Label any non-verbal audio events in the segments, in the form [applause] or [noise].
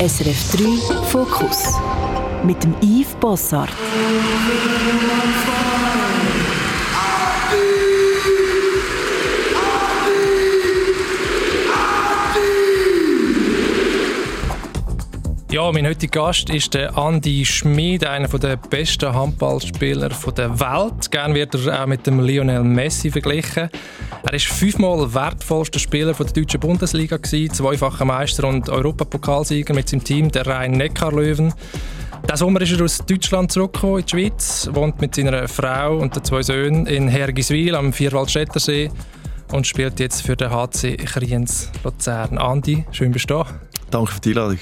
SRF 3 Fokus mit dem Yves Bossart. Ja, mein heutiger Gast ist der Andi Schmid, einer der besten Handballspieler der Welt. Gerne wird er auch mit dem Lionel Messi verglichen. Er ist fünfmal wertvollster Spieler der deutschen Bundesliga zweifacher Meister und Europapokalsieger mit seinem Team, der Rhein-Neckar-Löwen. Diesen Sommer ist er aus Deutschland zurückgekommen in die Schweiz, wohnt mit seiner Frau und den zwei Söhnen in Hergiswil am Vierwaldstättersee und spielt jetzt für den HC Kriens Luzern. Andi, schön bist du da. Danke für die Einladung.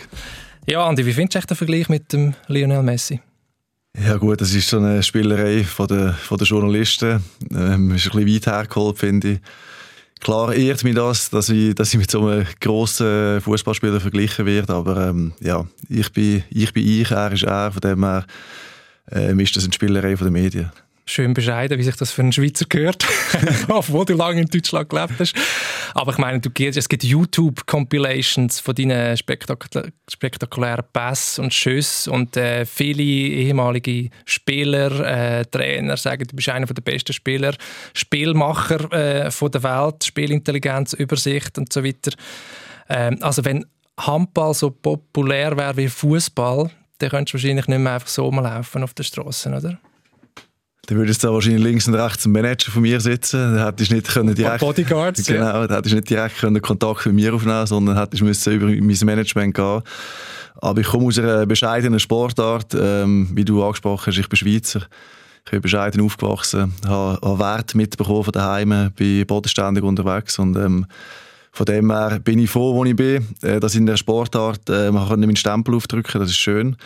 Ja, Andi, wie findest du den Vergleich mit dem Lionel Messi? Ja gut, das ist so eine Spielerei von der, von der Journalisten. Ähm, ist ein bisschen weit hergeholt, finde ich. Klar ehrt mich das, dass ich, dass ich mit so einem grossen Fußballspieler verglichen werde, aber ähm, ja, ich bin, ich bin ich, er ist er, von dem her ähm, ist das eine Spielerei von den Medien schön bescheiden, wie sich das für einen Schweizer gehört, [laughs] obwohl du lange in Deutschland gelebt hast. Aber ich meine, du gehst, es gibt YouTube-Compilations von deinen spektakul spektakulären Pässen und Schüssen und äh, viele ehemalige Spieler, äh, Trainer sagen, du bist einer der besten Spieler, Spielmacher äh, von der Welt, Spielintelligenz, Übersicht und so weiter. Ähm, also wenn Handball so populär wäre wie Fußball, dann könntest du wahrscheinlich nicht mehr einfach so laufen auf der Straße, oder? Dann würde es da wahrscheinlich links und rechts ein Manager von mir sitzen. Dann hättest du nicht können direkt, Bodyguards, genau, dann hättest du nicht direkt können Kontakt mit mir aufnehmen sondern hättest müssen über mein Management gehen. Aber ich komme aus einer bescheidenen Sportart. Ähm, wie du angesprochen hast, ich bin Schweizer. Ich bin bescheiden aufgewachsen, habe, habe Wert mitbekommen von daheim, bin bodenständig unterwegs und ähm, von dem her bin ich froh, wo ich bin, äh, dass ich in der Sportart äh, man kann meinen Stempel aufdrücken, das ist schön.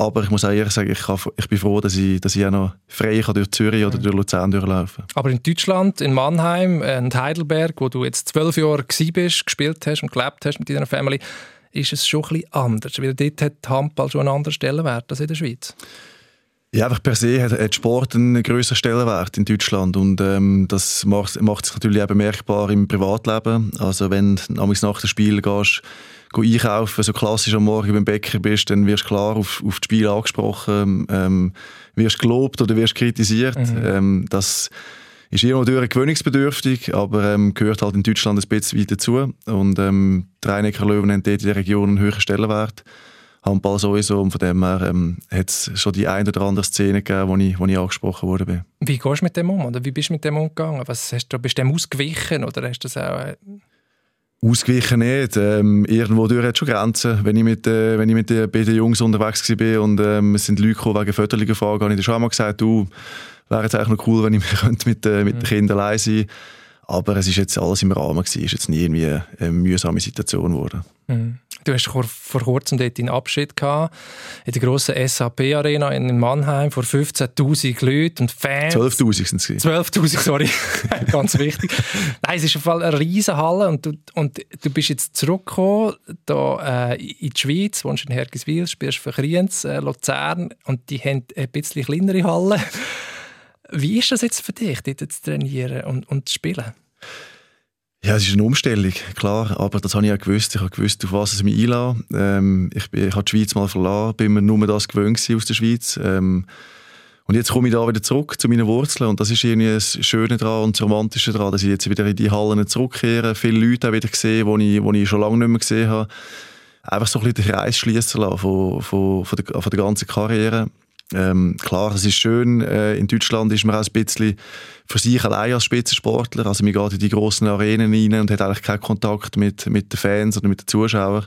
Aber ich muss auch ehrlich sagen, ich, kann, ich bin froh, dass ich, dass ich auch noch frei kann durch Zürich oder durch Luzern durchlaufen Aber in Deutschland, in Mannheim und Heidelberg, wo du jetzt zwölf Jahre bist, gespielt hast und gelebt hast mit deiner Family, ist es schon ein bisschen anders. Weil dort hat Handball schon einen anderen Stellenwert als in der Schweiz. Ja, einfach per se hat, hat Sport einen größeren Stellenwert in Deutschland und ähm, das macht, macht sich natürlich auch bemerkbar im Privatleben. Also wenn du nach dem Spiel gehst, einkaufen, so klassisch am Morgen beim Bäcker bist, dann wirst du klar auf, auf das Spiel angesprochen, ähm, wirst gelobt oder wirst kritisiert. Mhm. Ähm, das ist irgendwo gewöhnungsbedürftig, aber ähm, gehört halt in Deutschland ein bisschen weiter dazu. Und ähm, die Rhein-Neckar Löwen haben dort in der Region einen höheren Stellenwert. Handball sowieso und von dem her ähm, hat es schon die eine oder andere Szene gegeben, wo ich, wo ich angesprochen wurde. Wie gehst du mit dem um oder wie bist du mit dem umgegangen? Was hast du, bist du dem ausgewichen oder hast du das auch... Äh Ausgewichen nicht. Ähm, irgendwo durch hat schon Grenzen. Wenn ich mit, äh, wenn ich mit den beiden Jungs unterwegs war und ähm, es sind Leute gekommen wegen Fötterungen fragen, habe ich schon einmal gesagt, du, wäre jetzt eigentlich noch cool, wenn ich [laughs] mit, äh, mit mhm. den Kindern allein sein Aber es ist jetzt alles im Rahmen gewesen. Es ist jetzt nie irgendwie eine mühsame Situation geworden. Mhm. Du hast vor kurzem dort einen Abschied gehabt, in der grossen SAP-Arena in Mannheim vor 15'000 Leuten und Fans. 12'000 sind es. 12'000, sorry. [laughs] Ganz wichtig. Nein, es ist auf jeden Fall eine riesen Halle und du, und du bist jetzt zurückgekommen da, äh, in die Schweiz, wohnst in Hergiswil, spielst für Kriens, äh, Luzern und die haben ein bisschen kleinere Halle. Wie ist das jetzt für dich, dort zu trainieren und, und zu spielen? Ja, es ist eine Umstellung, klar, aber das habe ich auch gewusst. Ich habe gewusst, auf was es mich einlässt. Ähm, ich, bin, ich habe die Schweiz mal verlassen, bin mir nur das gewöhnt aus der Schweiz. Ähm, und jetzt komme ich da wieder zurück zu meinen Wurzeln und das ist irgendwie das Schöne daran und das Romantische daran, dass ich jetzt wieder in die Hallen zurückkehre, viele Leute auch wieder sehe, die ich, die ich schon lange nicht mehr gesehen habe. Einfach so ein bisschen den Kreis schließen lassen von, von, von, der, von der ganzen Karriere. Ähm, klar, es ist schön, äh, in Deutschland ist man auch ein bisschen für sich allein als Spitzensportler, also man geht in die grossen Arenen rein und hat eigentlich keinen Kontakt mit, mit den Fans oder mit den Zuschauern.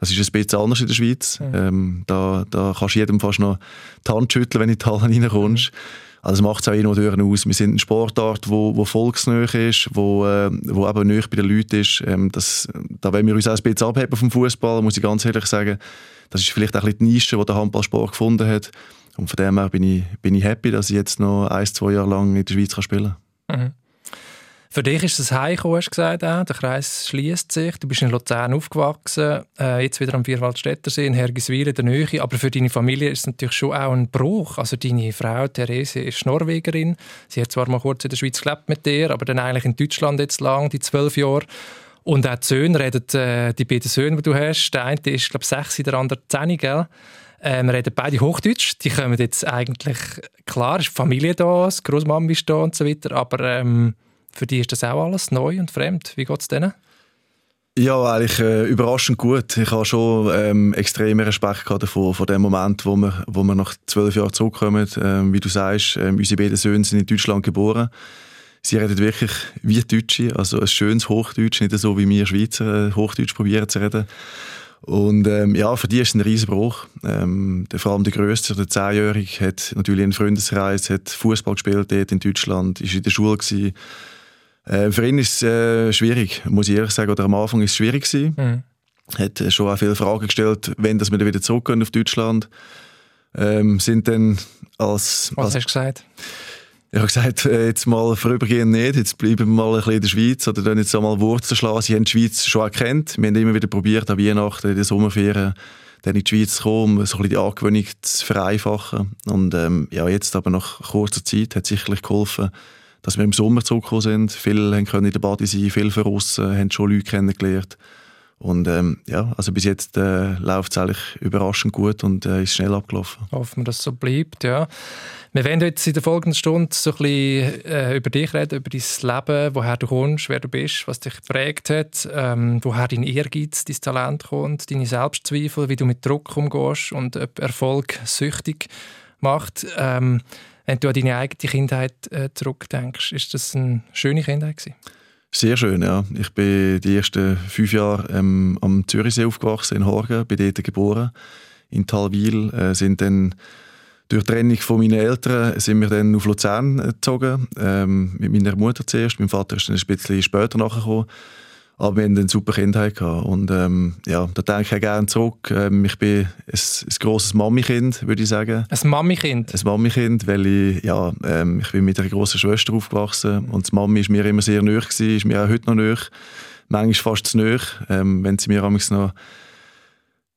Das ist ein bisschen anders in der Schweiz. Mhm. Ähm, da, da kannst du jedem fast noch die Hand schütteln, wenn du in die Halle reinkommst. Also das macht es auch immer durch aus. Wir sind eine Sportart, wo, wo volksnäher ist, wo, äh, wo eben näher bei den Leuten ist. Ähm, das, da wollen wir uns auch ein bisschen abheben vom Fußball, muss ich ganz ehrlich sagen. Das ist vielleicht auch ein bisschen die Nische, die der Handballsport gefunden hat. Und von dem her bin ich, bin ich happy, dass ich jetzt noch ein, zwei Jahre lang in der Schweiz spielen kann. Mhm. Für dich ist es heimgekommen, hast du gesagt, auch. der Kreis schließt sich. Du bist in Luzern aufgewachsen, äh, jetzt wieder am Vierwaldstättersee in Hergiswil in der Nähe. Aber für deine Familie ist es natürlich schon auch ein Bruch. Also deine Frau Therese ist Norwegerin. Sie hat zwar mal kurz in der Schweiz gelebt mit dir, aber dann eigentlich in Deutschland jetzt lang, die zwölf Jahre. Und auch die Söhne reden, äh, die beiden Söhne, die du hast, der eine ist, glaube ich, sechs, der andere zehn, gell? Ähm, reden beide Hochdeutsch. Die kommen jetzt eigentlich, klar, ist die Familie da, die Großmama ist da und so weiter, aber ähm, für die ist das auch alles neu und fremd. Wie geht es denen? Ja, eigentlich äh, überraschend gut. Ich habe schon ähm, extremen Respekt davor, von dem Moment, wo wir, wo wir nach zwölf Jahren zurückkommen. Ähm, wie du sagst, ähm, unsere beiden Söhne sind in Deutschland geboren. Sie reden wirklich wie Deutsche, also ein schönes Hochdeutsch, nicht so wie wir Schweizer äh, Hochdeutsch probieren zu reden. Und ähm, ja, für die ist es ein Riesenbruch. Ähm, der, vor allem der Größte, der Zehnjährige, hat natürlich einen Freundeskreis, hat Fußball gespielt dort in Deutschland, ist in der Schule gewesen. Äh, für ihn ist es äh, schwierig, muss ich ehrlich sagen. Oder am Anfang ist es schwierig gewesen. Mhm. Hat äh, schon auch viele Fragen gestellt, wenn dass wir dann wieder zurückgehen auf Deutschland. Ähm, sind dann als... Was als, hast du gesagt? Ich habe gesagt, äh, jetzt mal vorübergehend nicht, jetzt bleiben wir mal ein bisschen in der Schweiz oder dann jetzt einmal Wurzeln schlagen. Sie haben die Schweiz schon erkannt. Wir haben immer wieder probiert, an Weihnachten, in den Sommerferien, dann in die Schweiz zu kommen, um so ein bisschen die Angewöhnung zu vereinfachen. Und ähm, ja, jetzt aber nach kurzer Zeit hat sicherlich geholfen, dass wir im Sommer zurückgekommen sind. Viele können in der Body sein, viele von haben schon Leute kennengelernt. Und ähm, ja, also bis jetzt äh, läuft es eigentlich überraschend gut und äh, ist schnell abgelaufen. Hoffen wir, dass es so bleibt, ja. Wir werden jetzt in der folgenden Stunde so ein bisschen äh, über dich reden, über dein Leben, woher du kommst, wer du bist, was dich geprägt hat, ähm, woher dein Ehrgeiz, dein Talent kommt, deine Selbstzweifel, wie du mit Druck umgehst und ob Erfolg süchtig macht. Ähm, wenn du an deine eigene Kindheit äh, zurückdenkst, ist das eine schöne Kindheit gewesen? Sehr schön, ja. Ich bin die ersten fünf Jahre ähm, am Zürichsee aufgewachsen, in Horgen, bin dort geboren, in Talwil, äh, sind dann durch die Trennung von meinen Eltern sind wir dann auf Luzern gezogen, ähm, mit meiner Mutter zuerst, mein Vater ist dann ein bisschen später nachgekommen, aber wir hatten eine super Kindheit gehabt. und ähm, ja, da denke ich auch gerne zurück. Ähm, ich bin ein, ein grosses Mami-Kind, würde ich sagen. Ein Mami-Kind? Ein Mami-Kind, weil ich, ja, ähm, ich bin mit einer grossen Schwester aufgewachsen und die Mami ist mir immer sehr gewesen, ist mir auch heute noch nahe. Manchmal fast zu nahe, ähm, wenn sie mir noch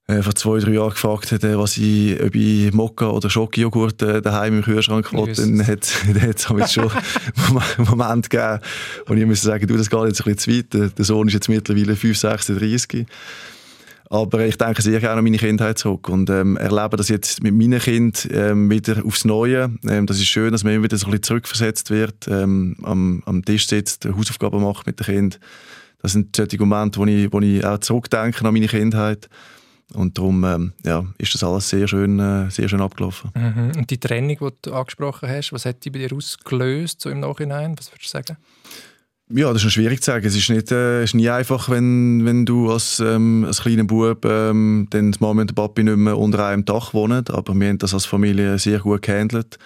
äh, vor zwei, drei Jahren gefragt hat, äh, was ich, ob ich Mokka oder Schokojoghurt äh, daheim im Kühlschrank wollte, dann hat es [laughs] schon [laughs] einen Moment gegeben, wo ich musste sagen, du, das geht jetzt ein bisschen zu weit. Der Sohn ist jetzt mittlerweile 5, 36. Aber ich denke sehr gerne an meine Kindheit zurück und ähm, erlebe das jetzt mit meinen Kindern ähm, wieder aufs Neue. Ähm, das ist schön, dass man immer wieder so ein bisschen zurückversetzt wird, ähm, am, am Tisch sitzt, Hausaufgaben macht mit den Kindern. Das sind solche Momente, wo ich, wo ich auch zurückdenke an meine Kindheit. Und darum ähm, ja, ist das alles sehr schön, äh, sehr schön abgelaufen. Mhm. Und die Trennung, die du angesprochen hast, was hat die bei dir ausgelöst so im Nachhinein? Was würdest du sagen? Ja, das ist schwierig zu sagen. Es ist, nicht, äh, ist nie einfach, wenn, wenn du als, ähm, als kleiner Bub ähm, dann die Mama und der Papi nicht mehr unter einem Dach wohnen. Aber wir haben das als Familie sehr gut gehandelt.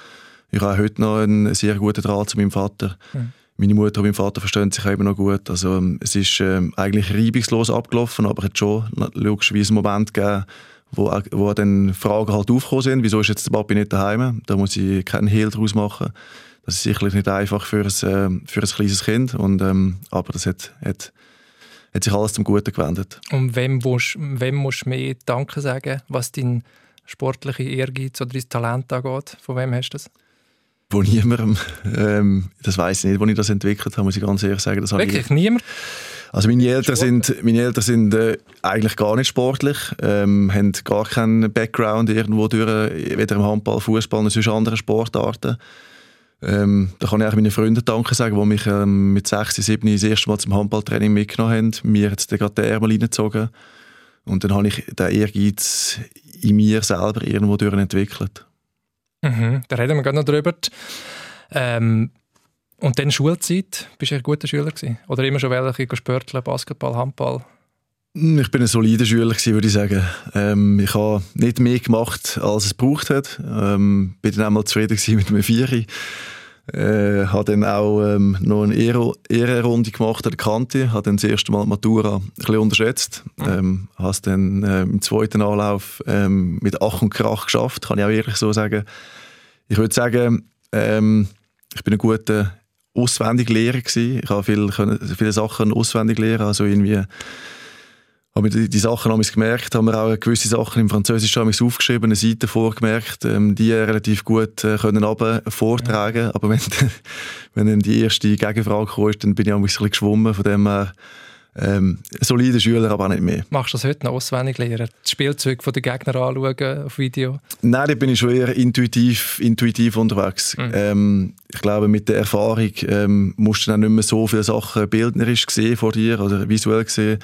Ich habe heute noch einen sehr guten Draht zu meinem Vater. Mhm. Meine Mutter und mein Vater verstehen sich eben noch gut. Also, ähm, es ist ähm, eigentlich reibungslos abgelaufen, aber es hat schon logischerweise einen Moment gegeben, wo, wo dann Fragen halt aufgekommen sind. Wieso ist jetzt der Papi nicht daheim? Da muss ich keinen Hehl draus machen. Das ist sicherlich nicht einfach für ein, äh, für ein kleines Kind, und, ähm, aber das hat, hat, hat sich alles zum Guten gewendet. Und wem musst, wem musst du mehr Danke sagen, was dein sportliche Ehrgeiz oder dein Talent angeht? Von wem hast du das? Von niemandem. Ähm, das weiß ich nicht, wo ich das entwickelt habe, muss ich ganz ehrlich sagen. Das Wirklich? Ich... Niemand? Also meine Eltern sind, meine Eltern sind äh, eigentlich gar nicht sportlich, ähm, haben gar keinen Background irgendwo durch, weder im Handball, Fußball noch sonst andere Sportarten. Ähm, da kann ich auch meinen Freunden Danke sagen, die mich ähm, mit 6, 7 das erste Mal zum Handballtraining mitgenommen haben. Mir hat gerade den Ärmel reingezogen. Und dann habe ich den Ehrgeiz in mir selber irgendwo durch entwickelt. Mhm, da reden wir gerade noch drüber. Ähm, und dann Schulzeit, bist du ein guter Schüler gewesen? Oder immer schon welche Sporteln, Basketball, Handball? Hm, ich bin ein solider Schüler gewesen, würde ich sagen. Ähm, ich habe nicht mehr gemacht, als es gebraucht hat. Ähm, bin dann einmal zufrieden mit einem Vieri. Äh, habe dann auch ähm, noch eine Ehrenrunde gemacht an der Kante, habe dann das erste Mal die Matura ein bisschen unterschätzt, mhm. ähm, habe es dann äh, im zweiten Anlauf ähm, mit Ach und Krach geschafft, kann ich auch ehrlich so sagen. Ich würde sagen, ähm, ich bin ein guter Auswendiglehrer gewesen. Ich habe viel, viele Sachen auswendig lernen, also irgendwie habe mir die, die Sachen haben gemerkt, haben wir auch gewisse Sachen im Französischen aufgeschrieben, eine Seite vorgemerkt, ähm, die relativ gut äh, können aber vortragen. Ja. Aber wenn, [laughs] wenn dann die erste Gegenfrage kam, dann bin ich ein bisschen geschwommen. Von dem her ähm, solider Schüler, aber auch nicht mehr. Machst du das heute noch auswendig lernen? Das Spielzeug von den Gegner anschauen auf Video? Nein, da bin ich schon eher intuitiv, intuitiv unterwegs. Mhm. Ähm, ich glaube, mit der Erfahrung ähm, musst du dann nicht mehr so viele Sachen bildnerisch sehen vor dir oder visuell sehen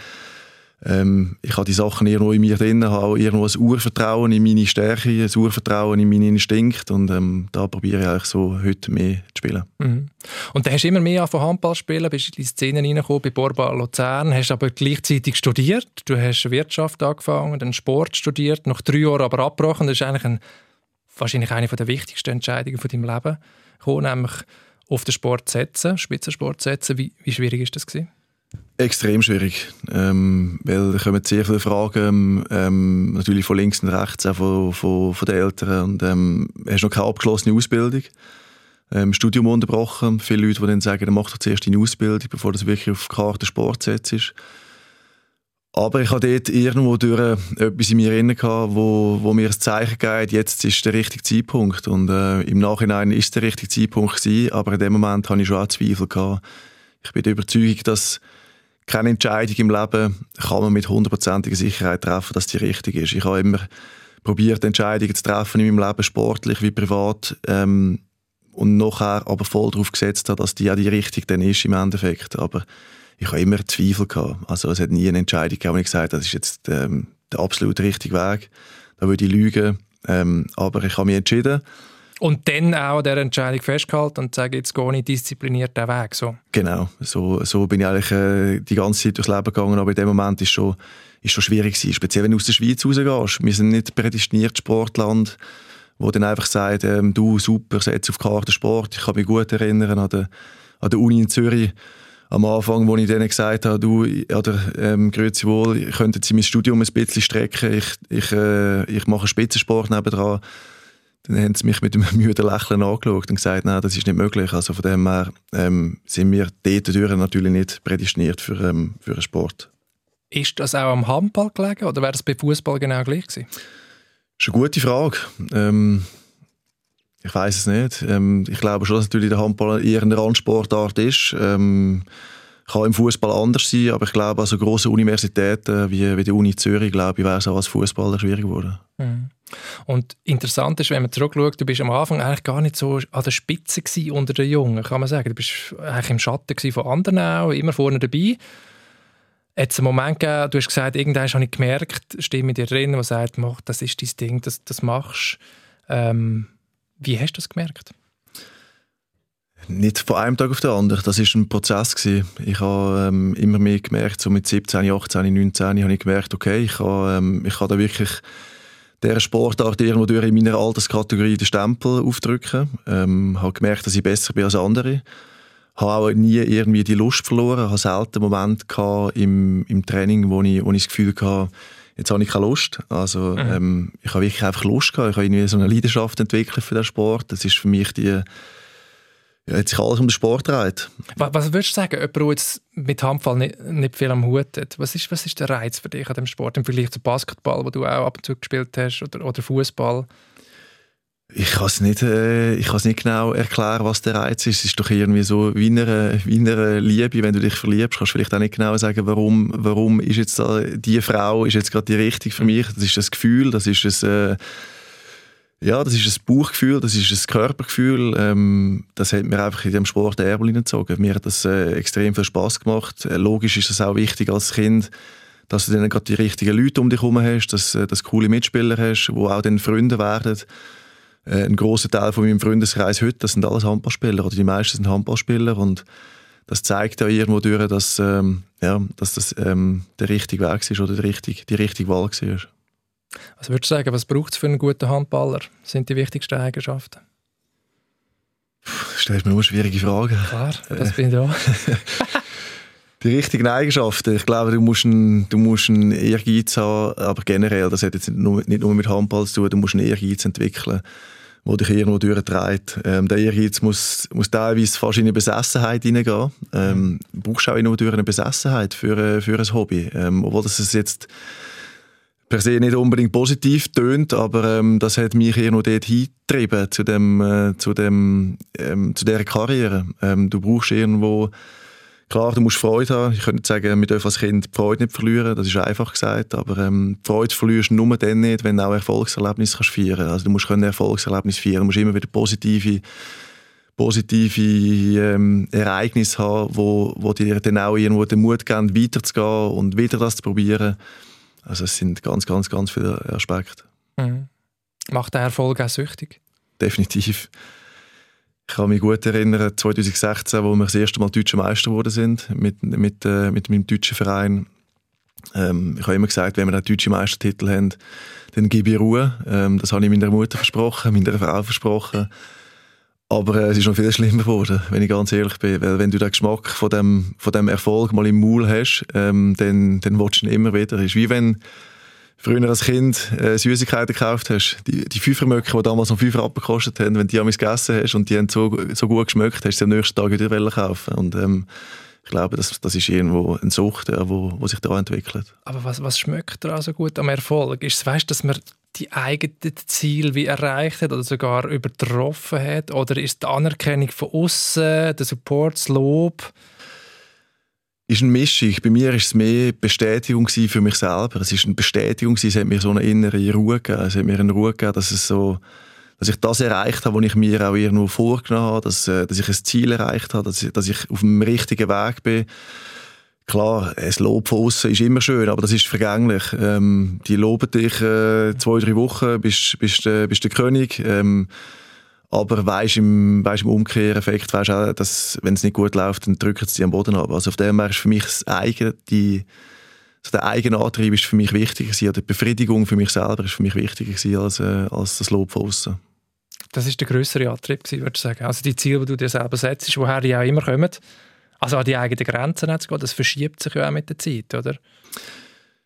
ähm, ich habe die Sachen irgendwo in mir drin, habe irgendwo ein Urvertrauen in meine Stärke, ein Urvertrauen in meinen Instinkt und ähm, da probiere ich eigentlich so heute mehr zu spielen. Mhm. Und dann hast du immer mehr von Handball spielen, bist in die Szene reingekommen bei Borba Luzern, hast aber gleichzeitig studiert, du hast Wirtschaft angefangen, dann Sport studiert, nach drei Jahren aber abgebrochen, das ist eigentlich ein, wahrscheinlich eine der wichtigsten Entscheidungen von deinem Leben, gekommen, nämlich auf den Sport setzen, Spitzensport setzen. Wie, wie schwierig ist das gewesen? Extrem schwierig, ähm, weil da kommen sehr viele Fragen, ähm, natürlich von links und rechts, auch von, von, von den Eltern. Und ähm, hast noch keine abgeschlossene Ausbildung, ähm, Studium unterbrochen. Viele Leute, die dann sagen, mach doch zuerst deine Ausbildung, bevor du wirklich auf die Karte Sport setzt. Aber ich hatte dort irgendwo durch etwas in mir drin, wo, wo mir ein Zeichen gibt, jetzt ist der richtige Zeitpunkt. Und äh, im Nachhinein ist der richtige Zeitpunkt gewesen, aber in dem Moment hatte ich schon auch Zweifel. Gehabt. Ich bin der Überzeugung, dass keine Entscheidung im Leben kann man mit hundertprozentiger Sicherheit treffen, dass die richtig ist. Ich habe immer probiert, Entscheidungen zu treffen in meinem Leben, sportlich wie privat, ähm, und nachher aber voll darauf gesetzt habe, dass die ja die richtige dann ist im Endeffekt. Aber ich habe immer Zweifel gehabt. Also es hat nie eine Entscheidung gegeben, wo ich gesagt habe, das ist jetzt ähm, der absolut richtige Weg. Da würde ich lügen. Ähm, aber ich habe mich entschieden und dann auch an dieser Entscheidung festgehalten und sagen, jetzt gehe ich diszipliniert den Weg. So. Genau, so, so bin ich eigentlich äh, die ganze Zeit durchs Leben gegangen, aber in dem Moment ist schon, ist schon schwierig gewesen, speziell wenn du aus der Schweiz rausgehst. Wir sind nicht prädestiniert Sportland, wo dann einfach sagt, ähm, du, super, setz auf Karte Sport. Ich kann mich gut erinnern an der, an der Uni in Zürich, am Anfang, wo ich denen gesagt habe, du, oder, ähm, grüezi wohl, könnten Sie mein Studium ein bisschen strecken, ich, ich, äh, ich mache Spitzensport nebendran dann haben sie mich mit einem [laughs] müden Lächeln angeschaut und gesagt, nein, das ist nicht möglich. Also von dem her ähm, sind wir dort natürlich nicht prädestiniert für, ähm, für einen Sport. Ist das auch am Handball gelegen oder wäre das bei Fußball genau gleich gewesen? Das ist eine gute Frage. Ähm, ich weiß es nicht. Ähm, ich glaube schon, dass natürlich der Handball eher eine Randsportart ist. Ähm, kann im Fußball anders sein, aber ich glaube, also große Universitäten wie, wie die Uni Zürich, glaube ich, wäre es auch als Fußballer schwierig geworden. Mhm. Und interessant ist, wenn man zurückschaut, du bist am Anfang eigentlich gar nicht so an der Spitze unter den Jungen, kann man sagen. Du bist eigentlich im Schatten von anderen auch, immer vorne dabei. Hat es einen Moment gegeben, du hast gesagt, irgendwann habe ich gemerkt, Stimme dir drin, die sagt, das ist dein Ding, das, das machst ähm, Wie hast du das gemerkt? Nicht von einem Tag auf den anderen. Das war ein Prozess gewesen. Ich habe ähm, immer mehr gemerkt, so mit 17, 18, 19, habe ich gemerkt, okay, ich habe, ähm, ich habe da wirklich der Sportart irgendwo durch in meiner Alterskategorie den Stempel aufdrücken. Ähm, habe gemerkt, dass ich besser bin als andere. Habe auch nie irgendwie die Lust verloren. Ich hatte selten Momente im, im Training, wo ich, wo ich das Gefühl hatte, jetzt habe ich keine Lust. Also, mhm. ähm, ich habe wirklich einfach Lust gehabt. Ich habe irgendwie so eine Leidenschaft entwickelt für den Sport. Das ist für mich die, hat sich alles um den Sport dreht. Was, was würdest du sagen, jemand, der jetzt mit Handball nicht, nicht viel am Hut hat, was ist, was ist der Reiz für dich an dem Sport im Vergleich zu Basketball, wo du auch ab und zu gespielt hast, oder, oder Fußball? Ich kann es nicht, äh, nicht genau erklären, was der Reiz ist. Es ist doch irgendwie so wie eine, wie eine Liebe, wenn du dich verliebst, kannst du vielleicht auch nicht genau sagen, warum, warum ist jetzt da die Frau ist jetzt gerade die richtige für mich. Das ist das Gefühl, das ist das äh, ja, das ist ein Bauchgefühl, das ist ein Körpergefühl. Ähm, das hat mir einfach in dem Sport der Erbel hineingezogen. Mir hat das äh, extrem viel Spaß gemacht. Äh, logisch ist es auch wichtig als Kind, dass du dann gerade die richtigen Leute um dich herum hast, dass, äh, du coole Mitspieler hast, die auch dann Freunde werden. Äh, ein großer Teil von meinem Freundeskreis heute, das sind alles Handballspieler oder die meisten sind Handballspieler und das zeigt ja irgendwo durch, dass, ähm, ja, dass das ähm, der richtige Weg ist oder die richtige, die richtige Wahl war. Was würdest du sagen, was braucht es für einen guten Handballer? Was sind die wichtigsten Eigenschaften? Stellst mir nur schwierige Fragen. Klar, das bin ich auch. [laughs] die richtigen Eigenschaften. Ich glaube, du musst einen, du musst einen Ehrgeiz haben, aber generell, das hat jetzt nicht nur, nicht nur mit Handball zu tun, du musst einen Ehrgeiz entwickeln, der dich irgendwo durchtreibt. Ähm, der Ehrgeiz muss, muss teilweise fast in eine Besessenheit hineingehen. Ähm, du brauchst auch irgendwo durch eine Besessenheit für, äh, für ein Hobby. Ähm, obwohl das jetzt per se nicht unbedingt positiv tönt, aber ähm, das hat mich eher noch dort hingetrieben, zu, äh, zu, ähm, zu dieser Karriere. Ähm, du brauchst irgendwo Klar, du musst Freude haben. Ich könnte sagen, wir dürfen als Kind die Freude nicht verlieren. Das ist einfach gesagt. Aber ähm, die Freude verlierst du nur dann nicht, wenn du auch Erfolgserlebnisse kannst feiern kannst. Also du musst Erfolgserlebnisse feiern. Du musst immer wieder positive, positive ähm, Ereignisse haben, wo, wo dir dann auch irgendwo den Mut geben, weiterzugehen und wieder das zu probieren. Also es sind ganz, ganz, ganz viele Aspekte. Mhm. Macht der Erfolg auch süchtig? Definitiv. Ich kann mich gut erinnern, 2016, wo wir das erste Mal deutsche Meister geworden sind mit, mit, äh, mit meinem deutschen Verein. Ähm, ich habe immer gesagt, wenn wir einen deutschen Meistertitel haben, dann gebe ich Ruhe. Ähm, das habe ich meiner Mutter versprochen, meiner Frau versprochen. Aber äh, es ist noch viel schlimmer geworden, wenn ich ganz ehrlich bin. Weil wenn du den Geschmack von dem, von dem Erfolg mal im Maul hast, ähm, dann, dann willst du ihn immer wieder. Es ist wie wenn früher als Kind äh, Süßigkeiten gekauft hast. Die, die die damals noch Fünfer abgekostet haben, wenn die einmal gegessen hast und die haben so, so gut geschmeckt, hast du sie am nächsten Tag wieder kaufen Und ähm, ich glaube, das, das ist irgendwo eine Sucht, ja, wo, wo sich da entwickelt. Aber was, was schmeckt da so gut am Erfolg? Ist es, weißt, dass man die eigenen Ziele wie erreicht hat oder sogar übertroffen hat? Oder ist die Anerkennung von außen, der Support, das Lob? ist eine Mischung. Bei mir war es mehr Bestätigung für mich selber. Es ist eine Bestätigung es hat mir so eine innere Ruhe gegeben. Es hat mir eine Ruhe gegeben, dass es so, dass ich das erreicht habe, was ich mir auch irgendwo vorgenommen habe, dass, äh, dass ich ein Ziel erreicht habe, dass dass ich auf dem richtigen Weg bin. Klar, das Lob von außen ist immer schön, aber das ist vergänglich. Ähm, die loben dich äh, zwei, drei Wochen, bist, bist, äh, bist der König. Ähm, aber weisst im, weißt, im Umkehreffekt weisst auch, dass, wenn es nicht gut läuft, dann drücken sie am Boden ab. Also auf dem her ist für mich das eigene, die, also der eigene Antrieb ist für mich wichtiger gewesen, die Befriedigung für mich selber ist für mich wichtiger gewesen, als, äh, als das Lob von außen. Das ist der größere Antrieb gewesen, würde ich sagen. Also die Ziele, die du dir selber setzt, woher die auch immer kommen, also an die eigenen Grenzen zu gehen, das verschiebt sich ja auch mit der Zeit, oder?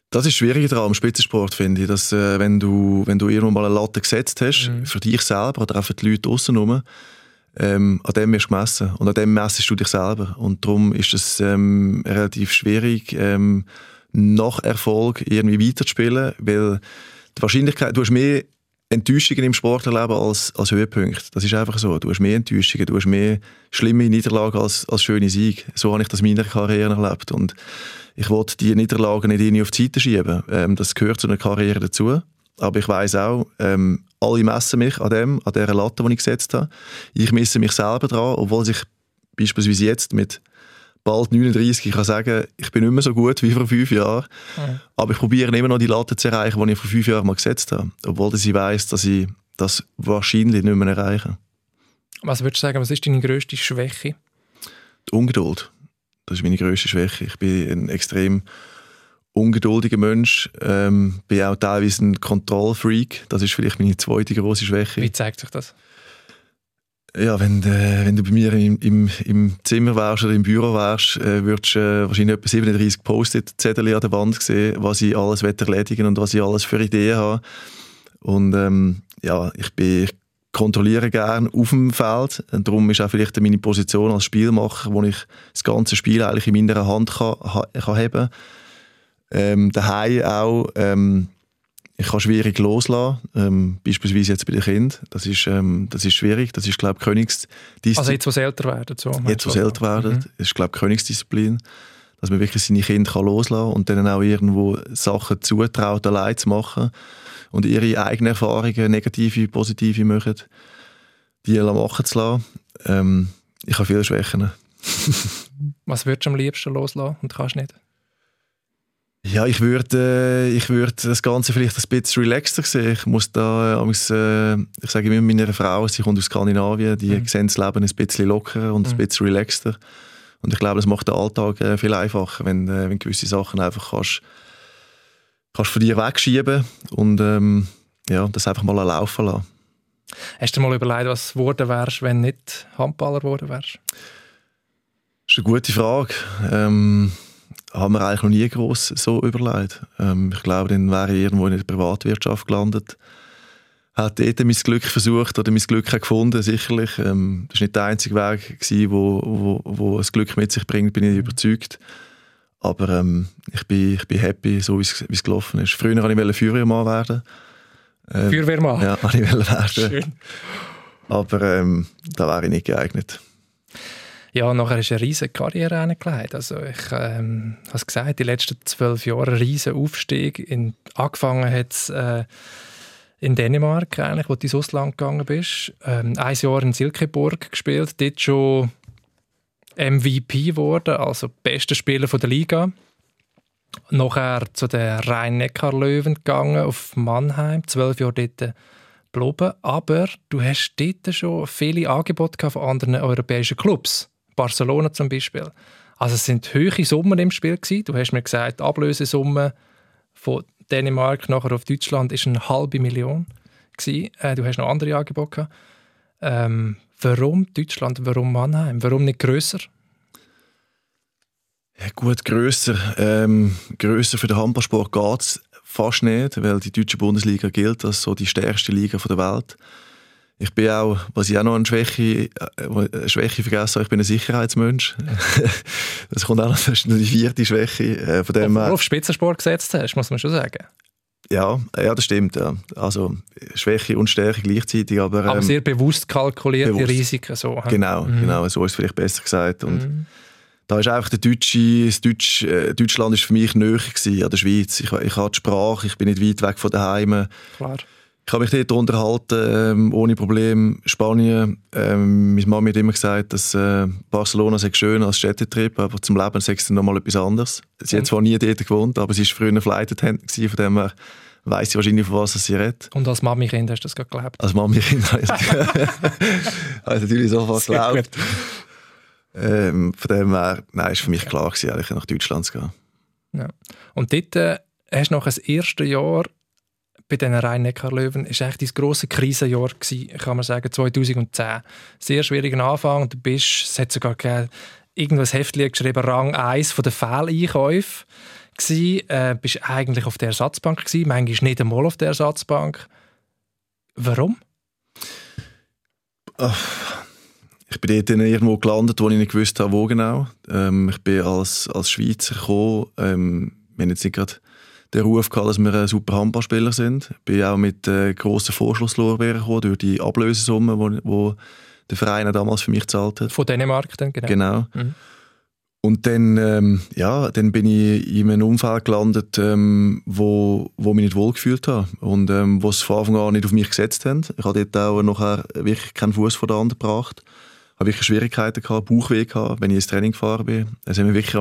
Das ist schwierig daran am Spitzensport, finde ich, dass äh, wenn, du, wenn du irgendwann mal eine Latte gesetzt hast, mhm. für dich selber oder auch für die Leute aussen ähm, an dem wirst du gemessen und an dem messest du dich selber und darum ist es ähm, relativ schwierig, ähm, nach Erfolg irgendwie weiterzuspielen, weil die Wahrscheinlichkeit, du hast mehr Enttäuschungen im Sportlerleben als, als Höhepunkte. Das ist einfach so. Du hast mehr Enttäuschungen, du hast mehr schlimme Niederlagen als, als schöne Siege. So habe ich das in meiner Karriere erlebt und ich wollte die Niederlagen nicht auf die Seite schieben. Ähm, das gehört zu einer Karriere dazu. Aber ich weiß auch, ähm, alle messen mich an dem, an dieser Latte, die ich gesetzt habe. Ich messe mich selber daran, obwohl ich beispielsweise jetzt mit bald 39 ich kann sagen, ich bin nicht mehr so gut wie vor fünf Jahren. Mhm. Aber ich probiere immer noch die Latte zu erreichen, die ich vor fünf Jahren mal gesetzt habe. Obwohl ich weiß, dass ich das wahrscheinlich nicht mehr erreiche. Was würdest du sagen, was ist deine grösste Schwäche? Die Ungeduld. Das ist meine grösste Schwäche. Ich bin ein extrem ungeduldiger Mensch, ähm, bin auch teilweise ein Kontrollfreak. Das ist vielleicht meine zweite große Schwäche. Wie zeigt sich das? Ja, wenn, äh, wenn du bei mir im, im, im Zimmer wärst oder im Büro wärst, äh, würdest du äh, wahrscheinlich etwa 37 Post-it-Zettel an der Wand sehen, was ich alles erledigen und was ich alles für Ideen habe. Und ähm, ja, ich bin, ich kontrolliere gerne auf dem Feld. Und darum ist auch vielleicht meine Position als Spielmacher, wo ich das ganze Spiel eigentlich in meiner Hand kann, kann haben ähm, daheim auch, ähm, ich kann schwierig loslassen, ähm, beispielsweise jetzt bei den Kindern. Das ist, ähm, das ist schwierig, das ist, glaube ich, Königsdisziplin. Also jetzt, wo sie älter werden? So, jetzt, wo sie älter werden, mhm. ist, glaube ich, Königsdisziplin. Dass man wirklich seine Kinder kann loslassen kann und denen auch irgendwo Sachen zutraut, allein zu machen und ihre eigenen Erfahrungen, negative, positive, machen, die machen zu lassen. Ähm, ich habe viele Schwächen. [laughs] Was würdest du am liebsten loslassen und kannst nicht? Ja, ich würde, äh, ich würde das Ganze vielleicht ein bisschen relaxter sehen. Ich muss da, äh, äh ich sage immer meiner Frau, sie kommt aus Skandinavien, die mhm. sehen das Leben ein bisschen lockerer und mhm. ein bisschen relaxter. Und ich glaube, das macht den Alltag äh, viel einfacher, wenn, wenn gewisse Sachen einfach kannst kannst von dir wegschieben und ähm, ja, das einfach mal laufen lassen. Hast du dir mal überlegt, was du geworden wärst, wenn nicht Handballer geworden wärst? Das ist eine gute Frage. Ähm, haben wir eigentlich noch nie groß so überlegt. Ähm, ich glaube, dann wäre ich irgendwo in der Privatwirtschaft gelandet. Hat dort mein Glück versucht oder mein Glück gefunden, sicherlich. Ähm, das war nicht der einzige Weg, gewesen, wo, wo, wo das Glück mit sich bringt, bin ich überzeugt. Aber ähm, ich, bin, ich bin happy, so wie es gelaufen ist. Früher wollte ich Feuerwehrmann werden. Ähm, Feuerwehrmann? Ja, wollte ich werden. Schön. Aber ähm, da wäre ich nicht geeignet. Ja, nachher ist eine riesige Karriere hingelegt. Also ich ähm, habe es gesagt, die letzten zwölf Jahre ein riesen Aufstieg. In, angefangen hat es äh, in Dänemark, eigentlich, wo du ins Ausland gegangen bist. Ähm, ein Jahr in Silkeborg gespielt, dort schon MVP geworden, also bester Spieler der Liga. Nachher zu den Rhein-Neckar-Löwen gegangen, auf Mannheim, zwölf Jahre dort geblieben. Aber du hast dort schon viele Angebote von anderen europäischen Clubs. Barcelona zum Beispiel. Also es sind hohe Summen im Spiel gewesen. Du hast mir gesagt, die Ablösesumme von Dänemark nachher auf Deutschland ist eine halbe Million gewesen. Äh, du hast noch andere Angebote. Ähm, warum Deutschland? Warum Mannheim? Warum nicht grösser? Ja, gut, grösser, ähm, grösser für den Handballsport geht es fast nicht, weil die deutsche Bundesliga gilt als so die stärkste Liga der Welt. Ich bin auch, was ich auch noch eine Schwäche, äh, eine Schwäche vergessen habe, ich bin ein Sicherheitsmensch. [laughs] das kommt auch noch, das ist die vierte Schwäche. Äh, von dem, Obwohl du auf Spitzensport gesetzt hast, muss man schon sagen. Ja, ja, das stimmt. Ja. Also Schwäche und Stärke gleichzeitig, aber, aber ähm, sehr bewusst kalkulierte bewusst. Risiken so. Genau, mhm. genau, so ist es vielleicht besser gesagt. Und mhm. da ist einfach der Deutsche, das Deutsch, äh, Deutschland ist für mich näher gewesen an der Schweiz. Ich, ich habe die Sprache, ich bin nicht weit weg von daheim. Klar. Ich habe mich dort unterhalten, ähm, ohne Problem. Spanien, ähm, meine Mama hat immer gesagt, dass äh, Barcelona sehr schön als Städtetrip, aber zum Leben sei es noch mal etwas anderes. Sie hat zwar nie dort gewohnt, aber sie war früher ein Flight Attendant, von dem her weiss sie wahrscheinlich, von was sie redet. Und als Mami-Kind hast du das gerade geglaubt? Als Mami-Kind [laughs] habe ich es natürlich sofort geglaubt. Ähm, von dem her, nein, ist für mich klar gewesen, eigentlich nach Deutschland zu gehen. Ja. Und dort äh, hast du noch das erste Jahr bei den Rhein-Neckar-Löwen war eigentlich dein grosses Krisenjahr, gewesen, kann man sagen, 2010. Sehr schwieriger Anfang. Du bist, es hat sogar gegeben, irgendwas Heftchen geschrieben, Rang 1 von den Fehleinkäufen. Du äh, bist eigentlich auf der Ersatzbank gewesen, manchmal nicht einmal auf der Ersatzbank. Warum? Ich bin dort irgendwo gelandet, wo ich nicht gewusst habe, wo genau. Ähm, ich bin als, als Schweizer gekommen. Ähm, wir haben jetzt nicht gerade den Ruf gehabt, dass wir ein super Handballspieler sind. Ich bin auch mit äh, grossen Vorschusslorbeeren gekommen, durch die Ablösesumme, die wo der Verein damals für mich gezahlt hat. Von Dänemark dann, genau. Genau. Mhm. Und dann, ähm, ja, dann bin ich in einem Umfeld gelandet, ähm, wo, wo mich nicht wohlgefühlt habe und ähm, wo es von Anfang an nicht auf mich gesetzt haben. Ich habe dort auch nachher wirklich keinen Fuß vor der Hand gebracht. Ich habe wirklich Schwierigkeiten gehabt, Bauchweh gehabt, wenn ich ins Training gefahren bin. Es haben mir wirklich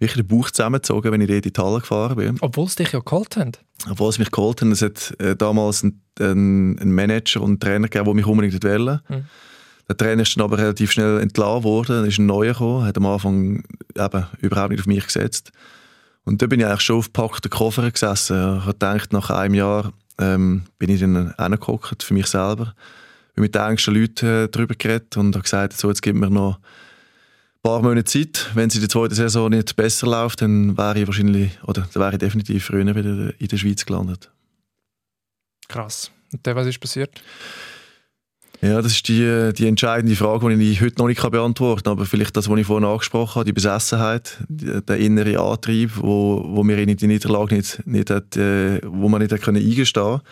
wirklich den Bauch zusammengezogen, wenn ich dort in die Halle gefahren bin. Obwohl sie dich ja geholt haben? Obwohl sie mich geholt haben. Es hat äh, damals einen, einen, Manager und einen Trainer gegeben, der mich unbedingt wollte. Mhm. Der Trainer ist dann aber relativ schnell entlassen worden, dann ist ein neuer gekommen, hat am Anfang eben überhaupt nicht auf mich gesetzt. Und da bin ich eigentlich schon auf gepackten Koffer gesessen. Ich habe gedacht, nach einem Jahr ähm, bin ich dann hingeguckt für mich selber. Ich bin mit den engsten Leuten äh, darüber geredet und habe gesagt, so, jetzt gibt mir noch paar Monate Zeit. Wenn es in der zweiten Saison nicht besser läuft, dann wäre ich wahrscheinlich, oder dann wäre ich definitiv früher wieder in der Schweiz gelandet. Krass. Und dann, was ist passiert? Ja, das ist die, die entscheidende Frage, die ich heute noch nicht beantworten kann. Aber vielleicht das, was ich vorhin angesprochen habe, die Besessenheit, der innere Antrieb, wo, wo mir in die Niederlage nicht, nicht hat, äh, wo man nicht hätte eingestehen konnte.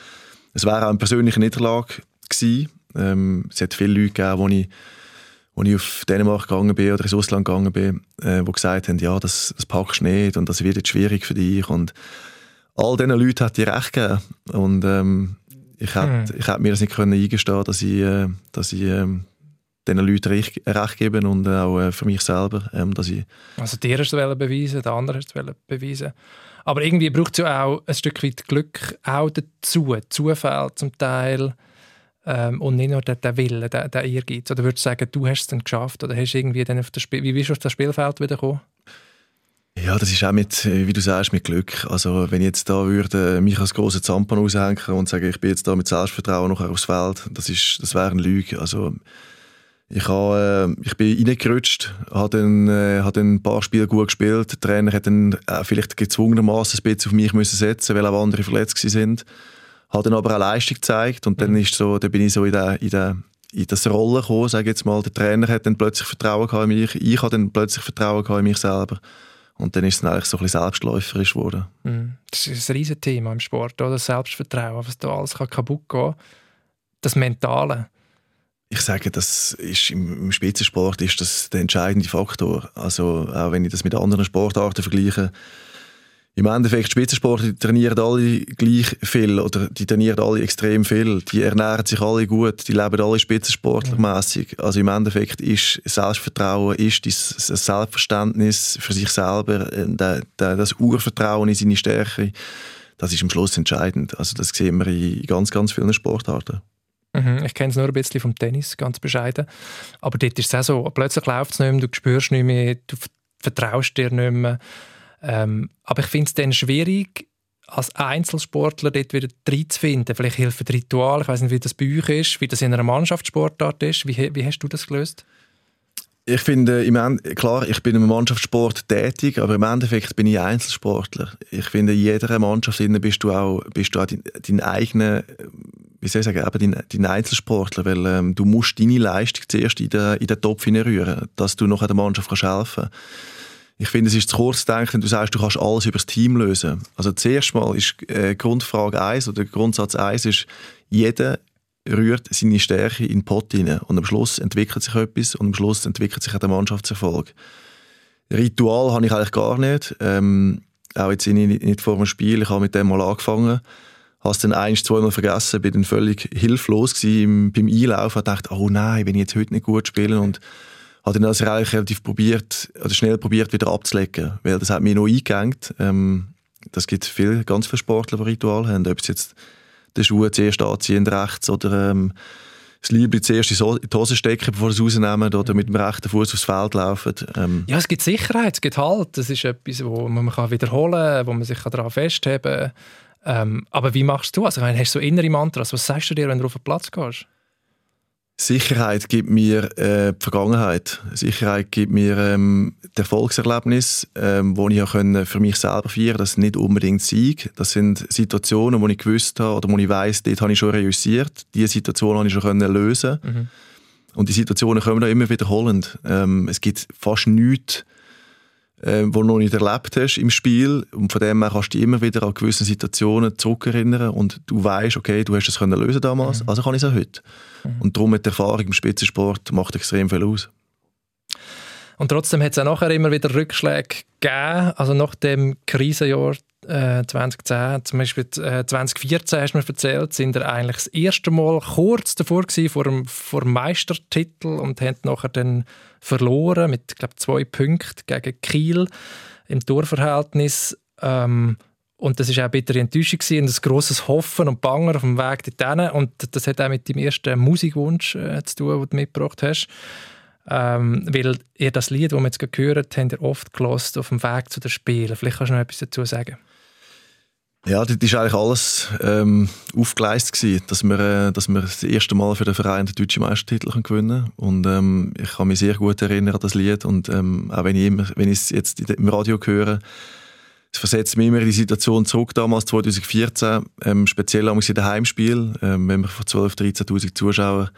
Es wäre auch eine persönliche Niederlage gewesen. Ähm, es hat viele Leute gegeben, die ich als ich auf Dänemark gegangen bin oder ins Ausland gegangen bin, äh, die gesagt haben, ja, das, das packst du nicht und das wird jetzt schwierig für dich. Und all diesen Leuten hat ich recht gegeben. Und ähm, ich hätte hm. hätt mir das nicht können eingestehen dass ich, äh, dass ich äh, diesen Leuten recht, recht gebe und auch äh, für mich selber. Ähm, dass ich also dir hast du beweisen, der andere hast du beweisen. Aber irgendwie braucht es ja auch ein Stück weit Glück auch dazu, Zufall zum Teil ähm, und nicht nur der, der Wille, der, der Ehrgeiz. Oder würdest du sagen, du hast es dann geschafft oder hast irgendwie dann auf das Spiel, wie bist du auf das Spielfeld wieder gekommen? Ja, das ist auch mit, wie du sagst, mit Glück. Also wenn ich jetzt da würde mich als große Zampan aushängen und sagen, ich bin jetzt da mit Selbstvertrauen noch aufs Feld, das ist, das wäre eine Lüge. Also ich, habe, äh, ich bin reingerutscht, habe dann, äh, habe dann ein paar Spiele gut gespielt. Der Trainer hat dann äh, vielleicht gezwungenermaßen ein bisschen auf mich müssen setzen, weil auch andere verletzt sind habe dann aber auch Leistung gezeigt und dann, mhm. ist so, dann bin ich so in, der, in, der, in das Rollen gekommen, sage jetzt mal. Der Trainer hat dann plötzlich Vertrauen in mich, ich habe dann plötzlich Vertrauen in mich selber. Und dann ist es dann eigentlich so ein bisschen selbstläuferisch geworden. Mhm. Das ist ein riesiges Thema im Sport, oder? das Selbstvertrauen, was da alles kann kaputt gehen kann. Das Mentale. Ich sage, das ist im, im Spitzensport ist das der entscheidende Faktor. Also auch wenn ich das mit anderen Sportarten vergleiche, im Endeffekt Spitzensport, die trainieren alle gleich viel oder die trainieren alle extrem viel. Die ernähren sich alle gut, die leben alle spitzensportlermäßig. Mhm. Also im Endeffekt ist Selbstvertrauen, ist das Selbstverständnis für sich selber, äh, das Urvertrauen in seine Stärke, das ist am Schluss entscheidend. Also das sehen wir in ganz, ganz vielen Sportarten. Mhm, ich kenne es nur ein bisschen vom Tennis, ganz bescheiden. Aber dort ist es auch so, plötzlich läuft es nicht mehr, du spürst nicht mehr, du vertraust dir nicht mehr. Ähm, aber ich finde es dann schwierig, als Einzelsportler dort wieder reinzufinden. Vielleicht hilft ein Ritual, ich weiß nicht, wie das bei euch ist, wie das in einer Mannschaftssportart ist. Wie, wie hast du das gelöst? Ich finde, im klar, ich bin im Mannschaftssport tätig, aber im Endeffekt bin ich Einzelsportler. Ich finde, in jeder Mannschaft bist du auch, bist du auch dein, dein eigener, wie soll ich sagen, eben dein, dein Einzelsportler, weil ähm, du musst deine Leistung zuerst in den, in den Topf rühren, dass du noch der Mannschaft kannst helfen kannst. Ich finde, es ist zu kurz denken, du sagst, du kannst alles über das Team lösen. Also zuerst mal ist äh, Grundfrage 1 oder Grundsatz 1 ist, jeder rührt seine Stärke in den Pott rein. Und am Schluss entwickelt sich etwas und am Schluss entwickelt sich auch der Mannschaftserfolg. Ritual habe ich eigentlich gar nicht. Ähm, auch jetzt nicht, nicht vor dem Spiel. Ich habe mit dem mal angefangen. Habe es dann ein, zweimal vergessen, bin dann völlig hilflos im, beim Einlaufen und dachte, oh nein, wenn ich jetzt heute nicht gut spiele und habe dann also relativ probiert, oder schnell probiert wieder abzulegen, weil das hat mich noch eingehängt. Ähm, das gibt viel, ganz viele Sportler, die Ritual haben, ob es jetzt den Schuh zuerst anziehen rechts oder ähm, das Liebling zuerst in die Hose stecken, bevor sie es rausnehmen oder mit dem rechten Fuß aufs Feld laufen. Ähm. Ja, es gibt Sicherheit, es gibt Halt. Das ist etwas, wo man kann wiederholen kann, wo man sich daran festheben kann. Ähm, aber wie machst du? Also, hast du so innere Mantras? Was sagst du dir, wenn du auf den Platz gehst? Sicherheit gibt mir äh, die Vergangenheit. Sicherheit gibt mir ähm, das Erfolgserlebnis, ähm, wo ich auch können für mich selber feiern Das ist nicht unbedingt Sieg. Das sind Situationen, wo ich gewusst habe oder wo ich weiß, dort habe ich schon reüssiert. Diese Situation habe ich schon können lösen. Mhm. Und die Situationen kommen dann immer wiederholend. Ähm, es gibt fast nichts, äh, wo du noch nicht erlebt hast im Spiel. Und von dem her kannst du dich immer wieder an gewisse Situationen zurückerinnern und du weißt, okay, du hast es können lösen damals, mhm. also kann ich es auch heute. Mhm. Und darum mit der Erfahrung im Spitzensport macht extrem viel aus. Und trotzdem hat es auch nachher immer wieder Rückschläge gegeben. Also nach dem Krisenjahr äh, 2010, zum Beispiel äh, 2014 hast du mir erzählt, sind er eigentlich das erste Mal kurz davor gewesen, vor dem, vor dem Meistertitel und haben nachher dann verloren mit glaube zwei Punkten gegen Kiel im Torverhältnis. Ähm, und das ist auch eine bittere Enttäuschung und ein grosses Hoffen und Bangen auf dem Weg dorthin. Und das hat auch mit dem ersten Musikwunsch äh, zu tun, den du mitgebracht hast. Ähm, weil ihr das Lied, das wir jetzt gehört haben, ihr oft gelost auf dem Weg zu den Spielen. Vielleicht kannst du noch etwas dazu sagen. Ja, das war eigentlich alles ähm, aufgeleistet, gewesen, dass wir, äh, dass wir das erste Mal für den Verein den deutschen Meistertitel gewinnen können. Und ähm, ich kann mich sehr gut erinnern an das Lied. Und ähm, auch wenn ich, immer, wenn ich es jetzt im Radio höre, es versetzt mich immer in die Situation zurück, damals 2014, ähm, speziell in den Heimspiel, ähm, wenn wir vor 12.000, 13.000 Zuschauern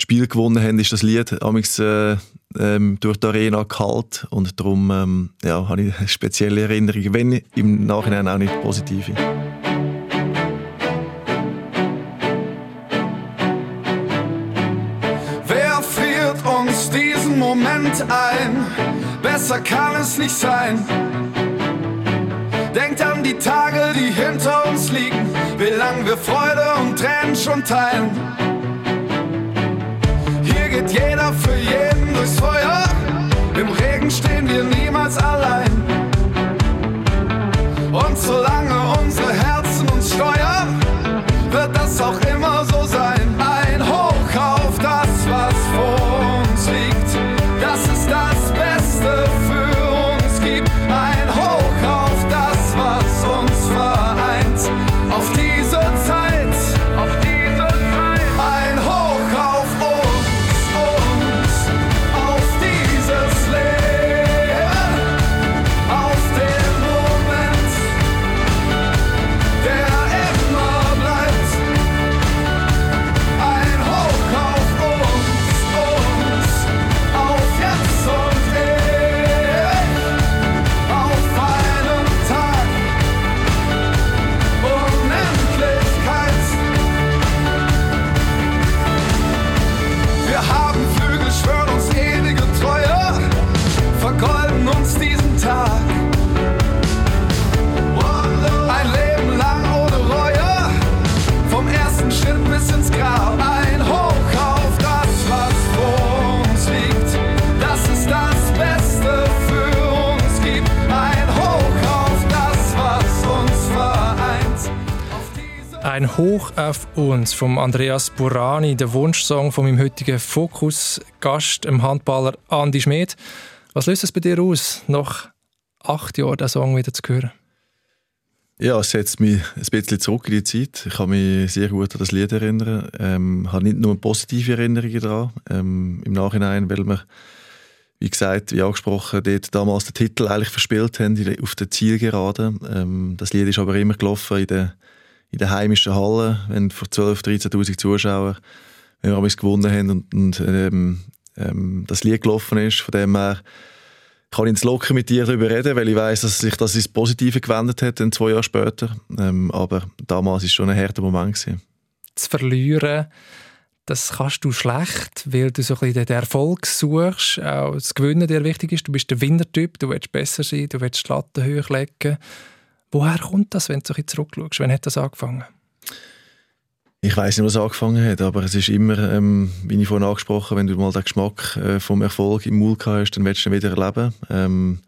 Spiel gewonnen haben, ist das Lied äh, ähm, durch die Arena gehalten und darum ähm, ja, habe ich spezielle Erinnerung, wenn im Nachhinein auch nicht positive. Wer friert uns diesen Moment ein? Besser kann es nicht sein. Denkt an die Tage, die hinter uns liegen, wie lang wir Freude und Tränen schon teilen. Jeder für jeden durchs Feuer, im Regen stehen wir niemals allein. Und solange unsere Herzen uns steuern, wird das auch immer so sein. Hoch auf uns vom Andreas Burani, der Wunschsong von meinem heutigen Fokus-Gast, dem Handballer Andi Schmid. Was löst es bei dir aus, nach acht Jahren den Song wieder zu hören? Ja, es setzt mich ein bisschen zurück in die Zeit. Ich kann mich sehr gut an das Lied erinnern. Ähm, habe nicht nur positive Erinnerungen daran. Ähm, Im Nachhinein, weil wir, wie gesagt, wie angesprochen, dort damals den Titel eigentlich verspielt haben auf der Zielgerade. Ähm, das Lied ist aber immer gelaufen in der in der heimischen Halle, wenn vor 12.000, 13.000 Zuschauern wenn wir gewonnen haben und, und ähm, ähm, das Lied gelaufen ist. Von dem her kann ich ins locker mit dir darüber reden, weil ich weiß, dass sich das ins Positive gewendet hat, dann zwei Jahre später. Ähm, aber damals war es schon ein harter Moment. Gewesen. Zu verlieren, das kannst du schlecht, weil du so ein bisschen den Erfolg suchst. Auch das Gewinnen dir wichtig ist. Du bist der Winnertyp, du willst besser sein, du willst die Latte hochlegen. Woher kommt das, wenn du so zurückschaust? Wann hat das angefangen? Ich weiß nicht, was angefangen hat, aber es ist immer, ähm, wie ich vorhin angesprochen wenn du mal den Geschmack äh, vom Erfolg im Mund hast, dann willst du ihn wieder erleben. Ähm,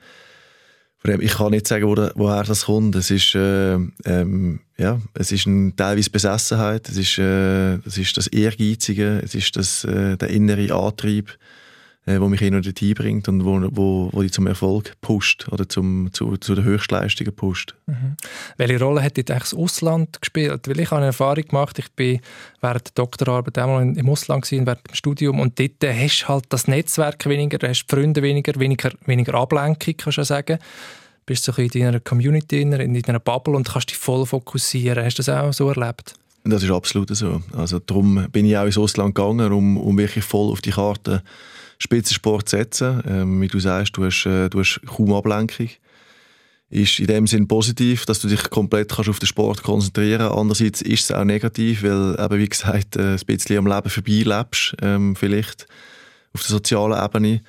ich kann nicht sagen, wo, woher das kommt. Es ist, äh, ähm, ja, es ist eine teilweise Besessenheit, es ist, äh, das, ist das Ehrgeizige, es ist das, äh, der innere Antrieb äh, wo mich hin und her bringt und wo, wo, wo die zum Erfolg pusht oder zum, zu, zu den Höchstleistungen pusht. Mhm. Welche Rolle hat jetzt das Ausland gespielt? Weil ich habe eine Erfahrung gemacht, ich bin während der Doktorarbeit einmal im Ausland gewesen, während dem Studium und dort hast du halt das Netzwerk weniger, hast Freunde weniger, weniger, weniger Ablenkung, kannst du sagen. Bist so in deiner Community, in deiner Bubble und kannst dich voll fokussieren. Hast du das auch so erlebt? Das ist absolut so. Also darum bin ich auch ins Ausland gegangen, um, um wirklich voll auf die Karte zu Spitzensport setzen. Ähm, wie du sagst, du hast, äh, du hast kaum Ablenkung. Ist in dem Sinn positiv, dass du dich komplett kannst auf den Sport konzentrieren kannst. Andererseits ist es auch negativ, weil eben, wie gesagt, äh, ein bisschen am Leben vorbeilebst, ähm, vielleicht auf der sozialen Ebene.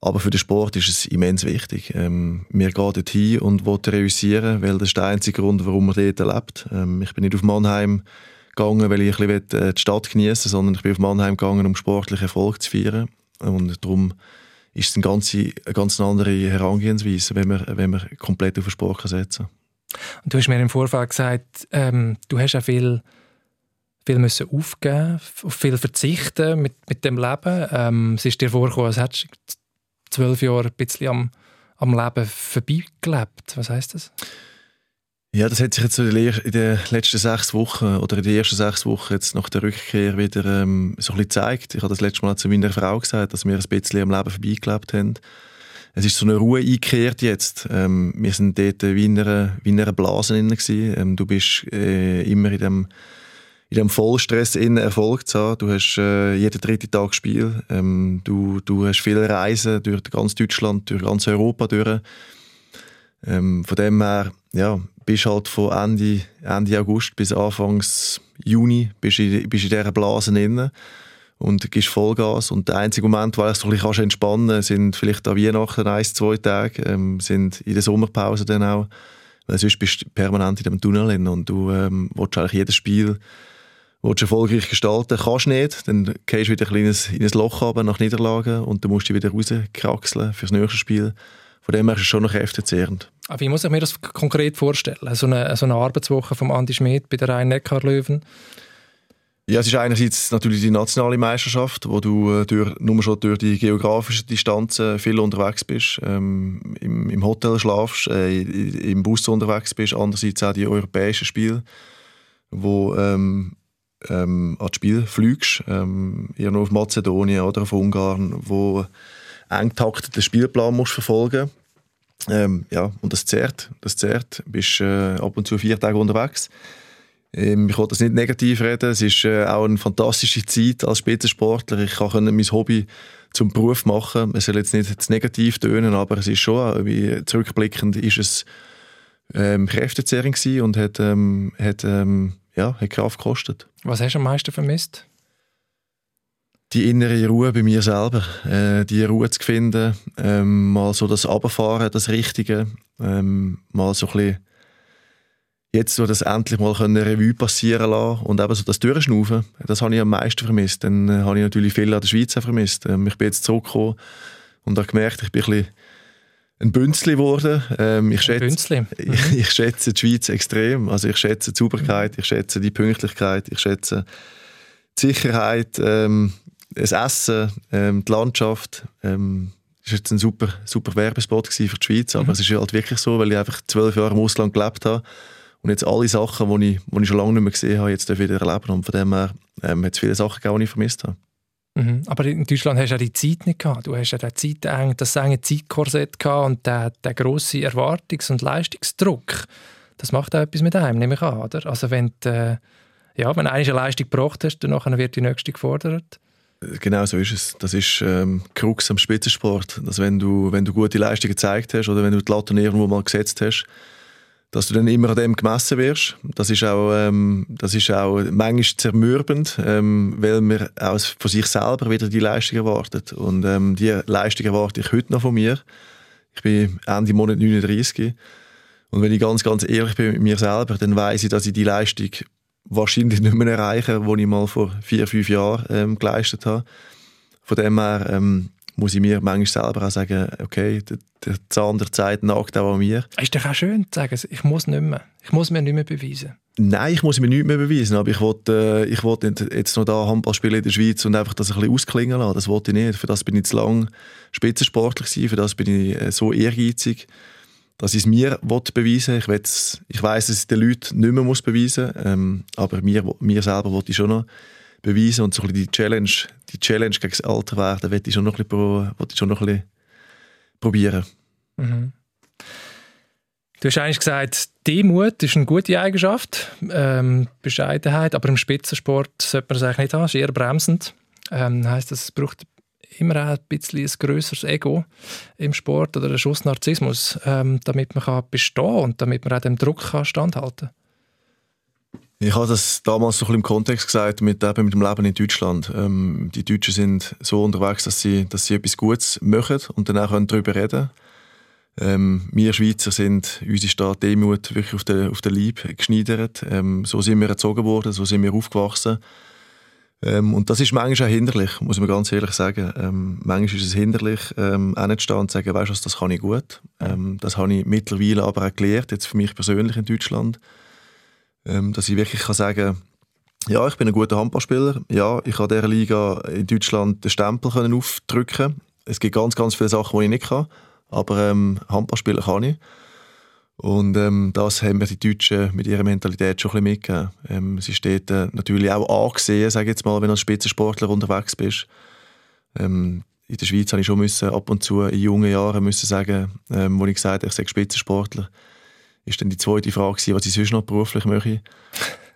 Aber für den Sport ist es immens wichtig. Ähm, wir gehen dorthin und wollen reüssieren, weil das ist der einzige Grund, warum man dort lebt. Ähm, ich bin nicht auf Mannheim gegangen, weil ich ein bisschen äh, die Stadt genießen sondern ich bin auf Mannheim gegangen, um sportlichen Erfolg zu feiern. Und darum ist es eine ganz, eine ganz andere Herangehensweise, wenn man, wenn man komplett auf den Sport setzen kann. Du hast mir im Vorfeld gesagt, ähm, du hast auch viel, viel müssen aufgeben, auf viel verzichten mit, mit dem Leben. Ähm, es ist dir vorgekommen, als hättest du zwölf Jahre ein bisschen am, am Leben vorbeigelebt. Was heißt das? Ja, das hat sich jetzt in den letzten sechs Wochen oder in den ersten sechs Wochen jetzt nach der Rückkehr wieder ähm, so ein bisschen gezeigt. Ich habe das letzte Mal zu meiner Frau gesagt, dass wir ein bisschen am Leben vorbeigelebt haben. Es ist so eine Ruhe eingekehrt jetzt. Ähm, wir sind dort wie in einer, wie in einer Blase drin ähm, Du bist äh, immer in dem, in dem Vollstress in Erfolg zu haben. Du hast äh, jeden dritten Tag Spiel. Ähm, du, du hast viele Reisen durch ganz Deutschland, durch ganz Europa durch. Ähm, von dem her, ja, bist halt von Ende, Ende August bis Anfang Juni bist in, bist in dieser Blase drin und gibst Vollgas. Und der einzige Moment, wo du so ein bisschen entspannen kannst, sind vielleicht an Weihnachten ein, zwei Tage, ähm, sind in der Sommerpause dann auch. Weil sonst bist du permanent in dem Tunnel drin und du ähm, willst eigentlich jedes Spiel willst erfolgreich gestalten, kannst nicht, dann gehst du wieder ein in ein Loch runter nach Niederlagen und dann musst du wieder rauskraxeln fürs nächste Spiel. Von dem her ist es schon noch kräftezehrend. Aber wie muss ich mir das konkret vorstellen? So eine, so eine Arbeitswoche von Andi Schmidt bei der Rhein-Neckar-Löwen? Ja, es ist einerseits natürlich die nationale Meisterschaft, wo du äh, durch, nur schon durch die geografischen Distanzen viel unterwegs bist, ähm, im, im, Hotel schlafst, äh, im Bus unterwegs bist, andererseits auch die europäischen Spiele, wo ähm, ähm, an das Spiel fliegst, ähm, irgendwo auf Mazedonien oder auf Ungarn, wo eng takteten Spielplan musst verfolgen ähm, ja, und das zehrt. Das zehrt. Du bist äh, ab und zu vier Tage unterwegs. Ähm, ich will das nicht negativ reden. Es ist äh, auch eine fantastische Zeit als Spitzensportler. Ich kann mein Hobby zum Beruf machen. Es soll jetzt nicht zu negativ tönen, aber es ist schon, wie zurückblickend, ist es ähm, kräftezehrend und hat, ähm, hat, ähm, ja, hat Kraft gekostet. Was hast du am meisten vermisst? Die innere Ruhe bei mir selber, äh, die Ruhe zu finden, ähm, mal so das Abfahren, das Richtige, ähm, mal so ein bisschen jetzt so das endlich mal eine Revue passieren lassen und eben so das Durchschnaufen, das habe ich am meisten vermisst. Dann äh, habe ich natürlich viel an der Schweiz vermisst. Ähm, ich bin jetzt zurückgekommen und habe gemerkt, ich bin ein bisschen ein Bünzli geworden. Ähm, ich, schätze, Bünzli. ich, [laughs] ich schätze die Schweiz extrem. Also ich schätze die Sauberkeit, ich schätze die Pünktlichkeit, ich schätze die Sicherheit, ähm, das Essen, ähm, die Landschaft. Ähm, das war jetzt ein super, super Werbespot für die Schweiz, aber es ist halt wirklich so, weil ich einfach zwölf Jahre im Ausland gelebt habe und jetzt alle Sachen, die ich, die ich schon lange nicht mehr gesehen habe, jetzt wieder erleben und von dem her ähm, hat es viele Sachen gegeben, die ich vermisst habe. Mhm. Aber in Deutschland hast du ja die Zeit nicht gehabt. Du hast ja den Zeit, das enge Zeitkorsett gehabt und den, den grossen Erwartungs- und Leistungsdruck. Das macht auch etwas mit einem, nehme ich an. Oder? Also wenn du, äh, ja, wenn du eine Leistung gebracht hast, dann wird die nächste gefordert. Genau so ist es. Das ist ähm, Krux am Spitzensport. Dass wenn du, wenn du gute Leistungen gezeigt hast oder wenn du die Latte irgendwo mal gesetzt hast, dass du dann immer an dem gemessen wirst. Das ist auch, ähm, das ist auch manchmal zermürbend, ähm, weil man auch von sich selber wieder die Leistung erwartet. Und ähm, die Leistung erwarte ich heute noch von mir. Ich bin Ende Monat 39. Und wenn ich ganz, ganz ehrlich bin mit mir selber, dann weiß ich, dass ich die Leistung wahrscheinlich nicht mehr erreiche, die ich mal vor vier, fünf Jahren ähm, geleistet habe. Von dem her ähm, muss ich mir manchmal selber auch sagen, okay, der, der Zahn der Zeit nagt auch an mir. Ist doch auch schön zu sagen, ich muss nicht mehr. Ich muss mir nicht mehr beweisen. Nein, ich muss mir nicht mehr beweisen, aber ich wollte äh, ich wollt jetzt noch da Handball spielen in der Schweiz und einfach das ein bisschen ausklingen lassen. Das wollte ich nicht. Für das bin ich zu lang spitzensportlich gewesen, für das bin ich äh, so ehrgeizig, dass ich es mir beweisen will. Ich, ich weiss, dass ich den Leuten nicht mehr muss beweisen muss, ähm, aber mir, mir selber wollte ich schon noch beweisen und so die Challenge, die Challenge gegen das Alter werden, will ich schon noch ein bisschen, ich schon noch ein bisschen probieren. Mhm. Du hast eigentlich gesagt, Demut ist eine gute Eigenschaft, ähm, Bescheidenheit, aber im Spitzensport sollte man das eigentlich nicht haben, ist eher bremsend. Ähm, heißt, es braucht immer auch ein bisschen ein grösseres Ego im Sport oder einen Schuss Narzissmus, ähm, damit man kann bestehen und damit man auch dem Druck kann standhalten. Ich habe das damals so ein bisschen im Kontext gesagt mit, eben mit dem Leben in Deutschland. Ähm, die Deutschen sind so unterwegs, dass sie, dass sie etwas Gutes machen und dann auch darüber reden ähm, Wir Schweizer sind, unsere Stadt Demut wirklich auf den, auf den Leib geschneidert. Ähm, so sind wir erzogen worden, so sind wir aufgewachsen. Ähm, und das ist manchmal auch hinderlich, muss man ganz ehrlich sagen. Ähm, manchmal ist es hinderlich, ähm, hinzustehen und zu sagen, weißt du das kann ich gut. Ähm, das habe ich mittlerweile aber auch gelernt, jetzt für mich persönlich in Deutschland ähm, dass ich wirklich kann sagen ja, ich bin ein guter Handballspieler. Ja, ich habe dieser Liga in Deutschland den Stempel können aufdrücken. Es gibt ganz, ganz viele Sachen, die ich nicht kann, aber ähm, Handball kann ich. Und ähm, das haben mir die Deutschen mit ihrer Mentalität schon ein bisschen mitgegeben. Ähm, es ist dort äh, natürlich auch angesehen, sage jetzt mal, wenn du als Spitzensportler unterwegs bist. Ähm, in der Schweiz habe ich schon müssen, ab und zu in jungen Jahren müssen sagen, ähm, wo ich gesagt habe, ich sage Spitzensportler ist dann die zweite Frage, was ich sonst noch beruflich möchte. [laughs]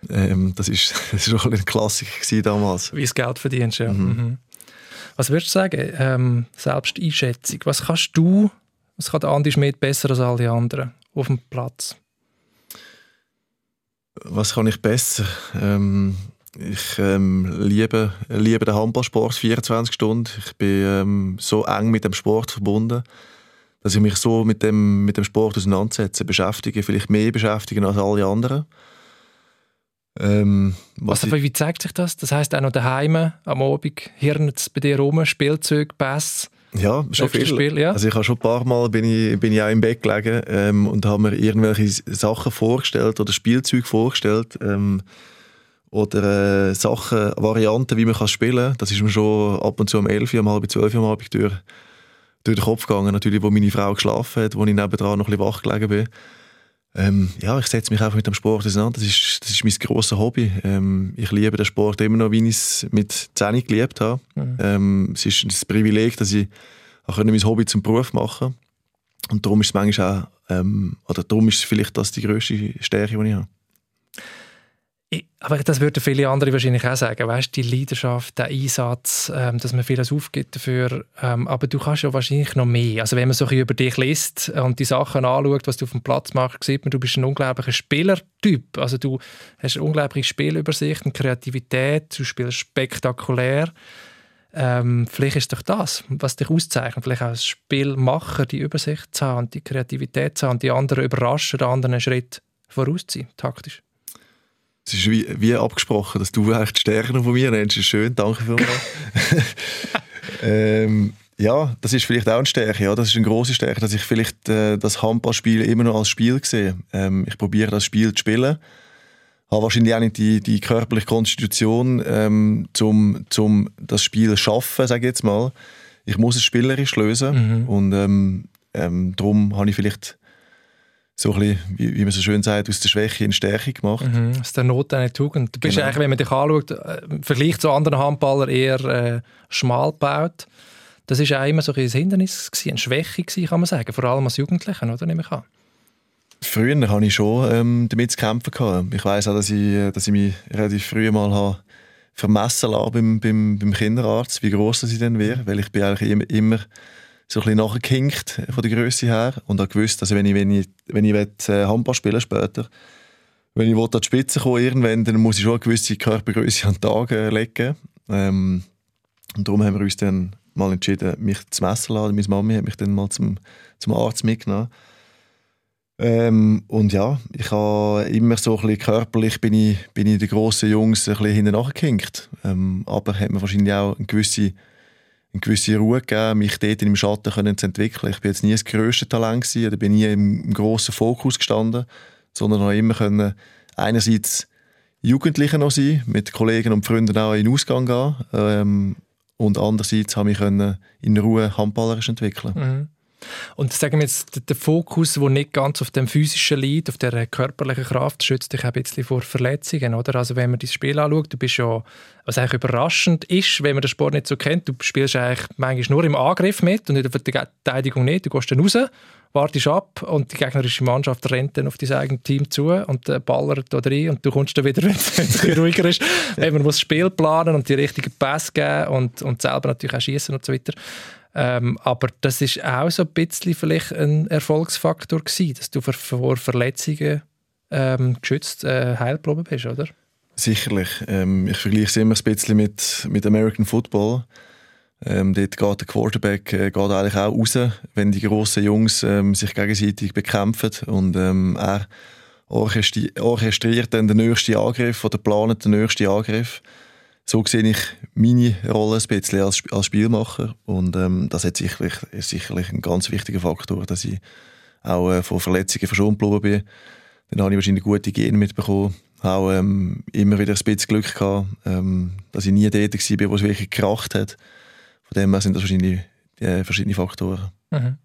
Ähm, das ist [laughs] das ist auch ein Klassiker damals. Wie das Geld verdienst, ja. Mhm. Mhm. Was würdest du sagen, ähm, Selbsteinschätzung, was kannst du, was kann Andi Schmidt besser als alle anderen auf dem Platz? Was kann ich besser? Ähm, ich ähm, liebe, liebe den Handballsport 24 Stunden. Ich bin ähm, so eng mit dem Sport verbunden dass ich mich so mit dem, mit dem Sport auseinandersetze, beschäftige, vielleicht mehr beschäftige als alle anderen. Ähm, was also, wie zeigt sich das? Das heißt auch noch daheim am Abend hirnet es bei dir rum, Spielzeug, Pass. Ja, schon viel. Spiel, ja? Also ich habe schon ein paar Mal bin ich, bin ich auch im Bett gelegen ähm, und habe mir irgendwelche Sachen vorgestellt oder Spielzeug vorgestellt ähm, oder äh, Sachen, Varianten, wie man kann spielen kann. Das ist mir schon ab und zu um 11 Uhr, um halb 12 Uhr am Abend durch durch den Kopf gegangen, natürlich, wo meine Frau geschlafen hat, wo ich nebenan noch ein bisschen wach gelegen bin. Ähm, ja, ich setze mich einfach mit dem Sport auseinander. Das ist, das ist mein grosses Hobby. Ähm, ich liebe den Sport immer noch, wie ich es mit 10 geliebt habe. Mhm. Ähm, es ist ein Privileg, dass ich auch mein Hobby zum Beruf machen kann. Und darum ist es manchmal auch, ähm, oder darum ist vielleicht das die grösste Stärke, die ich habe aber das würden viele andere wahrscheinlich auch sagen, weißt die Leidenschaft, der Einsatz, ähm, dass man vieles aufgibt dafür. Ähm, aber du kannst ja wahrscheinlich noch mehr. Also wenn man so ein über dich liest und die Sachen anschaut, was du auf dem Platz machst, sieht man, du bist ein unglaublicher Spielertyp. Also du hast eine unglaubliche Spielübersicht, und Kreativität, du spielst spektakulär. Ähm, vielleicht ist doch das, was dich auszeichnet. Vielleicht auch als Spielmacher die Übersicht zu haben, die Kreativität zu haben, die anderen überraschen, den anderen einen Schritt vorausziehen, taktisch. Es ist wie, wie abgesprochen, dass du echt die Stärken von mir nennst. Das ist schön, danke vielmals. [laughs] ähm, Ja, das ist vielleicht auch eine Stärke. Ja, das ist eine große Stärke, dass ich vielleicht äh, das Handballspiel immer noch als Spiel sehe. Ähm, ich probiere das Spiel zu spielen. Habe wahrscheinlich auch nicht die, die körperliche Konstitution, ähm, zum, zum das Spiel zu schaffen, sage ich jetzt mal. Ich muss es spielerisch lösen mhm. und ähm, ähm, darum habe ich vielleicht so ein bisschen, wie, wie man so schön sagt, aus der Schwäche in Stärke gemacht. Mhm, aus der Not eine Tugend. Du bist genau. eigentlich, wenn man dich anschaut, äh, im Vergleich zu anderen Handballern eher äh, schmal gebaut. Das war auch immer so ein Hindernis, gewesen, eine Schwäche, gewesen, kann man sagen, vor allem als Jugendlichen, oder? Nehme ich an. Früher hatte ich schon ähm, damit zu kämpfen. Gehabt. Ich weiss auch, dass ich, dass ich mich relativ früh mal habe vermessen lassen beim, beim, beim Kinderarzt, wie groß das ich dann wäre, weil ich bin eigentlich immer, immer so ein bisschen nachgehinkt von der Größe her und habe gewusst, dass wenn ich, wenn ich, wenn ich will, äh, Handball spielen später, wenn ich an die Spitze komme irgendwann, dann muss ich schon eine gewisse Körpergröße an den Tag äh, legen. Ähm, und darum haben wir uns dann mal entschieden, mich zu messen lassen. Meine Mami hat mich dann mal zum, zum Arzt mitgenommen. Ähm, und ja, ich habe immer so ein bisschen körperlich bin ich, bin ich den grossen Jungs ein bisschen hinten nachgehinkt. Ähm, aber hat mir wahrscheinlich auch eine gewisse, eine gewisse Ruhe gegeben, mich dort im Schatten können zu entwickeln. Ich bin jetzt nie das grösste Talent gewesen, oder bin nie im, grossen Fokus gestanden, sondern habe immer können einerseits Jugendliche noch sein, mit Kollegen und Freunden auch in den Ausgang gehen ähm, und andererseits habe ich können in Ruhe handballerisch entwickeln. Mhm. Und sagen wir jetzt, der Fokus, der nicht ganz auf dem physischen liegt, auf der körperlichen Kraft, schützt dich ein bisschen vor Verletzungen, oder? Also wenn man das Spiel anschaut, du bist ja, was eigentlich überraschend ist, wenn man den Sport nicht so kennt, du spielst eigentlich manchmal nur im Angriff mit und in der Verteidigung nicht. Du gehst dann raus, wartest ab und die gegnerische Mannschaft rennt dann auf dein eigenes Team zu und äh, ballert da rein und du kommst dann wieder, [laughs] wenn es ruhiger ist. man muss das Spiel planen und die richtigen Pässe geben und, und selber natürlich auch schießen und so weiter. Ähm, aber das ist auch so ein bisschen vielleicht ein Erfolgsfaktor gewesen, dass du vor Verletzungen ähm, geschützt äh, heilproben bist, oder? Sicherlich. Ähm, ich vergleiche es immer ein bisschen mit, mit American Football. Ähm, dort geht der Quarterback äh, geht eigentlich auch raus, wenn die grossen Jungs ähm, sich gegenseitig bekämpfen und ähm, er orchestriert dann den nächsten Angriff oder plant den nächsten Angriff. So sehe ich meine Rolle ein bisschen als, als Spielmacher und ähm, das hat sicherlich, ist sicherlich ein ganz wichtiger Faktor, dass ich auch äh, von Verletzungen verschont geblieben bin. Dann habe ich wahrscheinlich gute Gene mitbekommen, auch ähm, immer wieder ein bisschen Glück gehabt, ähm, dass ich nie dort war, wo es wirklich gekracht hat. Von dem her sind das wahrscheinlich äh, verschiedene Faktoren. Mhm.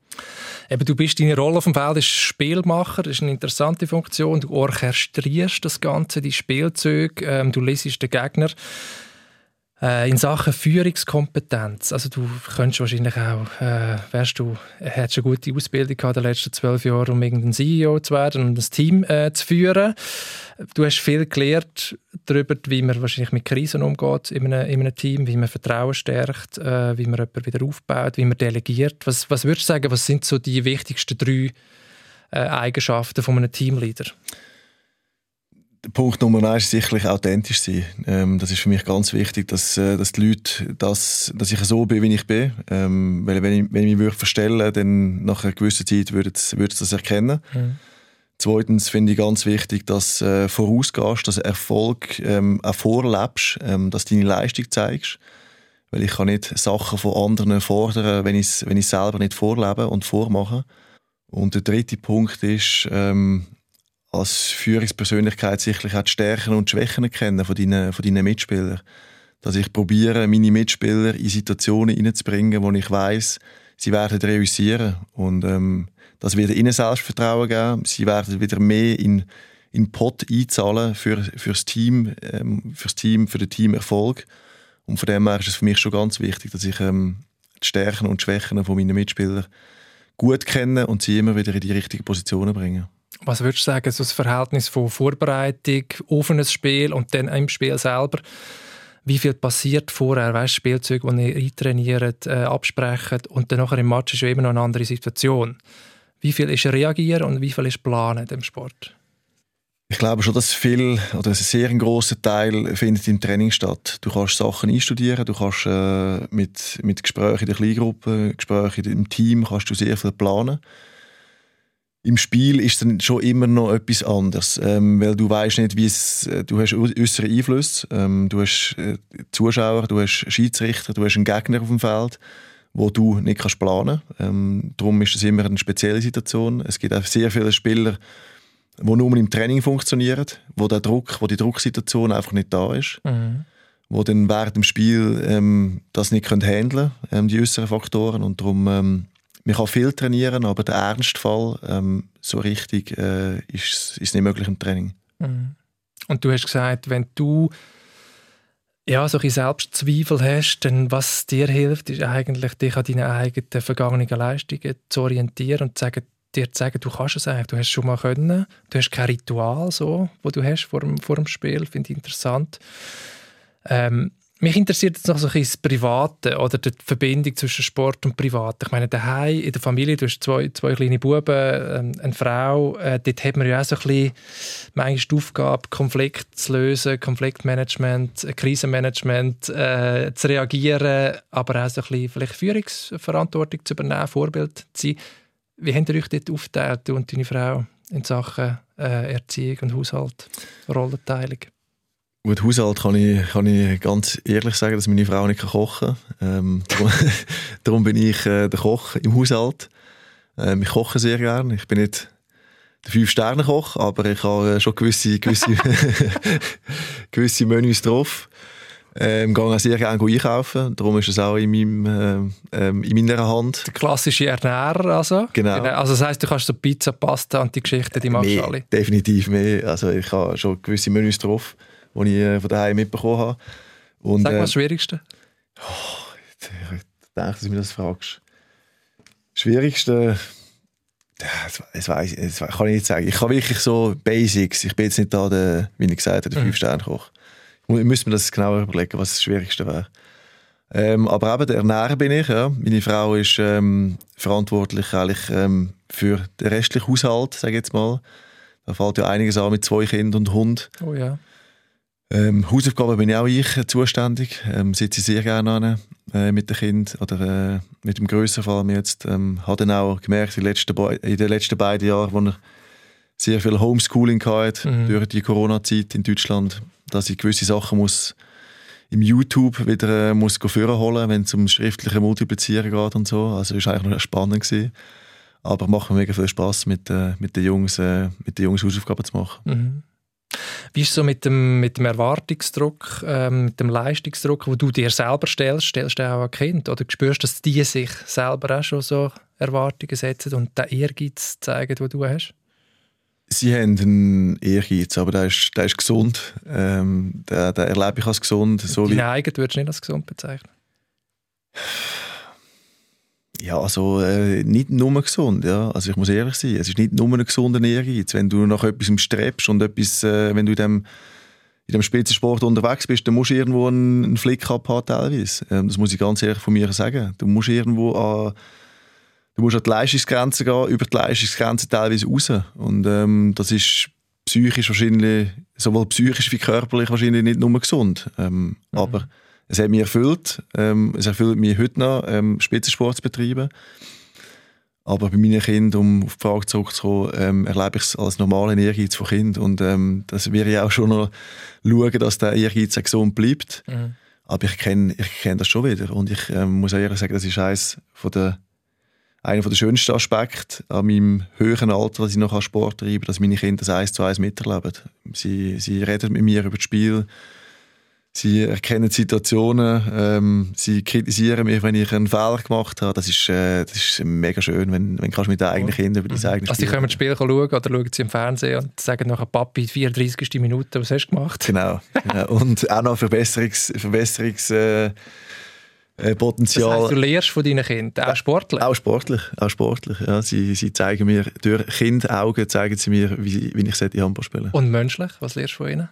Eben, du bist deine Rolle auf dem Feld ist Spielmacher, das ist eine interessante Funktion. Du orchestrierst das Ganze, die Spielzüge, ähm, du lesest den Gegner. Äh, in Sachen Führungskompetenz, also du könntest wahrscheinlich auch, äh, wärst du, hättest eine gute Ausbildung gehabt in den letzten zwölf Jahren, um irgendein CEO zu werden und das Team äh, zu führen. Du hast viel gelernt darüber, wie man wahrscheinlich mit Krisen umgeht in einem, in einem Team, wie man Vertrauen stärkt, äh, wie man jemanden wieder aufbaut, wie man delegiert. Was, was würdest du sagen, was sind so die wichtigsten drei äh, Eigenschaften von einem Teamleader? Punkt Nummer eins ist sicherlich authentisch sein. Ähm, das ist für mich ganz wichtig, dass, äh, dass die Leute, dass, dass ich so bin, wie ich bin. Ähm, weil wenn ich, wenn ich mich würde verstellen dann nach einer gewissen Zeit würde es das erkennen. Mhm. Zweitens finde ich ganz wichtig, dass äh, vorausgehst, dass Erfolg ähm, auch vorlebst, ähm, dass du deine Leistung zeigst. Weil ich kann nicht Sachen von anderen fordern, wenn ich es wenn selber nicht vorlebe und vormache. Und der dritte Punkt ist, ähm, als Führungspersönlichkeit sicherlich auch die Stärken und Schwächen kennen von deinen, von deinen Mitspielern. Dass ich probiere, meine Mitspieler in Situationen hineinzubringen, wo ich weiß, sie werden reüssieren. Und ähm, das wird ihnen Selbstvertrauen geben. Sie werden wieder mehr in in Pot einzahlen für fürs Team, ähm, fürs Team, für den Teamerfolg. Und von dem her ist es für mich schon ganz wichtig, dass ich ähm, die Stärken und Schwächen von meinen Mitspielern gut kenne und sie immer wieder in die richtigen Positionen bringen. Was würdest du sagen, so das Verhältnis von Vorbereitung auf ein Spiel und dann im Spiel selber? Wie viel passiert vorher? Weißt Spielzeuge, die ihr eintrainiert, äh, absprechen und dann nachher im Match ist immer noch eine andere Situation. Wie viel ist reagieren und wie viel ist planen im Sport? Ich glaube schon, dass viel oder ein sehr großer Teil findet im Training statt. Du kannst Sachen einstudieren, du kannst äh, mit, mit Gesprächen in der Kleingruppe, Gesprächen im Team, kannst du sehr viel planen im Spiel ist dann schon immer noch etwas anderes, ähm, weil du weißt nicht, wie es, äh, du hast äußere Einflüsse, ähm, du hast äh, Zuschauer, du hast Schiedsrichter, du hast einen Gegner auf dem Feld wo du nicht kannst planen kannst. Ähm, darum ist es immer eine spezielle Situation. Es gibt auch sehr viele Spieler, die nur im Training funktionieren, wo der Druck, wo die Drucksituation einfach nicht da ist. Mhm. Wo dann während dem Spiel ähm, das nicht können handeln ähm, die äußeren Faktoren. Und darum, ähm, man kann viel trainieren, aber der Ernstfall ähm, so richtig äh, ist, ist nicht möglich im Training. Mhm. Und du hast gesagt, wenn du ja, solche Selbstzweifel hast, dann was dir hilft, ist eigentlich, dich an deinen eigenen vergangenen Leistungen zu orientieren und zu sagen, dir zu sagen, du kannst es eigentlich, du hast es schon mal können, du hast kein Ritual, so, wo du hast vor dem, vor dem Spiel, finde ich interessant. Ähm, mich interessiert jetzt noch so ein bisschen das Private oder die Verbindung zwischen Sport und Privat. Ich meine, daheim in der Familie, du hast zwei, zwei kleine Buben, ähm, eine Frau, äh, dort hat man ja auch so ein bisschen manchmal die Aufgabe, Konflikte zu lösen, Konfliktmanagement, äh, Krisenmanagement, äh, zu reagieren, aber auch so ein bisschen vielleicht Führungsverantwortung zu übernehmen, Vorbild zu sein. Wie habt ihr euch dort aufgeteilt, du und deine Frau, in Sachen äh, Erziehung und Haushalt, Rollenteilung? Gut, Haushalt kann ich, kann ich ganz ehrlich sagen, dass meine Frau nicht kochen kann. Ähm, [laughs] darum, darum, bin ich äh, der Koch im Haushalt. Ähm, ich koche sehr gerne. Ich bin nicht der Fünf-Sterne-Koch, aber ich habe äh, schon gewisse, gewisse, [laughs] [laughs] gewisse Menüs drauf. Ähm, gehe auch sehr gerne einkaufen. Darum ist es auch in, meinem, äh, in meiner Hand. Der klassische Ernährer also? Genau. Also das heisst, du kannst so Pizza, Pasta und die Geschichten, die machst du alle? Definitiv mehr. Also ich habe schon gewisse Menüs drauf die ich äh, von daheim mitbekommen habe. Und, Sag mal das Schwierigste. Oh, ich denke, dass du mir das fragst. Schwierigste, das, das, weiss, das kann ich nicht sagen. Ich kann wirklich so Basics. Ich bin jetzt nicht da, der, wie ich gesagt habe, der mhm. Fünf-Sterne-Koch. Ich müsste mir das genauer überlegen, was das Schwierigste wäre. Ähm, aber eben der Ernährer bin ich. Ja. Meine Frau ist ähm, verantwortlich eigentlich, ähm, für den restlichen Haushalt, sage ich jetzt mal. Da fällt ja einiges an mit zwei Kindern und Hund. Oh ja. Ähm, Hausaufgaben bin auch ich äh, zuständig. Ähm, sitze sehr gerne an äh, mit dem Kind oder äh, mit dem grösseren Fall. Jetzt ähm, habe dann auch gemerkt in den letzten, in den letzten beiden Jahren, wo er sehr viel Homeschooling hatte mhm. durch die Corona-Zeit in Deutschland, dass ich gewisse Sachen muss im YouTube wieder äh, muss holen, wenn es um schriftliche Multiplizieren geht und so. Also es war eigentlich noch spannend gewesen. Aber macht mir mega viel Spaß mit, äh, mit den Jungs, äh, mit den Jungs Hausaufgaben zu machen. Mhm. Wie ist es so mit dem, mit dem Erwartungsdruck, ähm, mit dem Leistungsdruck, wo du dir selber stellst? Stellst du auch ein Kind? Oder spürst du, dass die sich selber auch schon so Erwartungen setzen und den Ehrgeiz zeigen, den du hast? Sie haben einen Ehrgeiz, aber der ist, der ist gesund. Ähm, den, den erlebe ich als gesund. So Deine eigene würdest du nicht als gesund bezeichnen? Ja, also äh, nicht nur gesund, ja. Also ich muss ehrlich sein, es ist nicht nur ein gesunder Ehrgeiz. Wenn du nach etwas strebst und etwas, äh, wenn du in dem, in dem Spitzensport unterwegs bist, dann musst du irgendwo einen, einen Flick haben teilweise. Ähm, das muss ich ganz ehrlich von mir sagen. Du musst irgendwo an, du musst an die Leistungsgrenze gehen, über die Leistungsgrenze teilweise raus. Und ähm, das ist psychisch wahrscheinlich, sowohl psychisch wie körperlich wahrscheinlich nicht nur gesund. Ähm, mhm. Aber es hat mich erfüllt. Ähm, es erfüllt mich heute noch, ähm, Spitzensport zu betreiben. Aber bei meinen Kindern, um auf die Frage zurückzukommen, ähm, erlebe ich es als normalen Ehrgeiz von Kind Und ähm, das wäre ich auch schon noch schauen, dass der Ehrgeiz gesund bleibt. Mhm. Aber ich kenne ich kenn das schon wieder. Und ich ähm, muss ehrlich sagen, das ist eines von der, einer der schönsten Aspekte an meinem höheren Alter, dass ich noch Sport treibe, dass meine Kinder das eins zu eins miterleben. Sie, sie reden mit mir über das Spiel Sie erkennen Situationen, ähm, sie kritisieren mich, wenn ich einen Fehler gemacht habe. Das ist, äh, das ist mega schön, wenn, wenn kannst mit den eigenen Kindern über dein eigenes Also sie können das Spiel schauen oder schauen sie im Fernsehen und sagen nachher, Papi, 34. Minute, was hast du gemacht? Genau. genau. und auch noch Verbesserungs... Verbesserungs äh, Potenzial. Das heißt, du lernst von deinen Kindern, auch sportlich? Auch sportlich, auch sportlich. Ja. Sie, sie zeigen mir, durch Kindaugen zeigen sie mir, wie, wie ich Handball spielen Und menschlich, was lernst du von ihnen?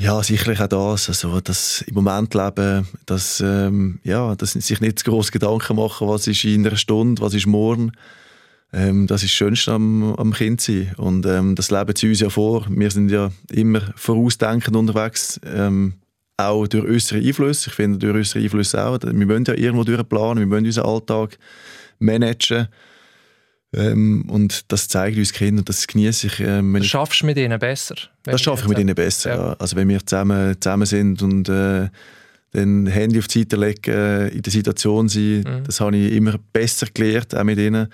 Ja, sicherlich auch das. Also, das im Moment leben, dass, ähm, ja, dass sich nicht zu groß Gedanken machen, was ist in einer Stunde, was ist morgen. Ähm, das ist das Schönste am, am Kind sein. Und ähm, das leben sie uns ja vor. Wir sind ja immer vorausdenkend unterwegs. Ähm, auch durch unsere Einflüsse. Ich finde, durch unsere Einflüsse auch. Wir müssen ja irgendwo durchplanen, wir müssen unseren Alltag managen. Ähm, und das zeigt uns Kinder und das genieße ich. Ähm, das schaffst du mit ihnen besser? Das schaffe ich mit ihnen besser, ja. ja. Also wenn wir zusammen, zusammen sind und äh, Dann Handy auf die Seite legen, in der Situation sein, mhm. das habe ich immer besser gelernt, auch mit ihnen.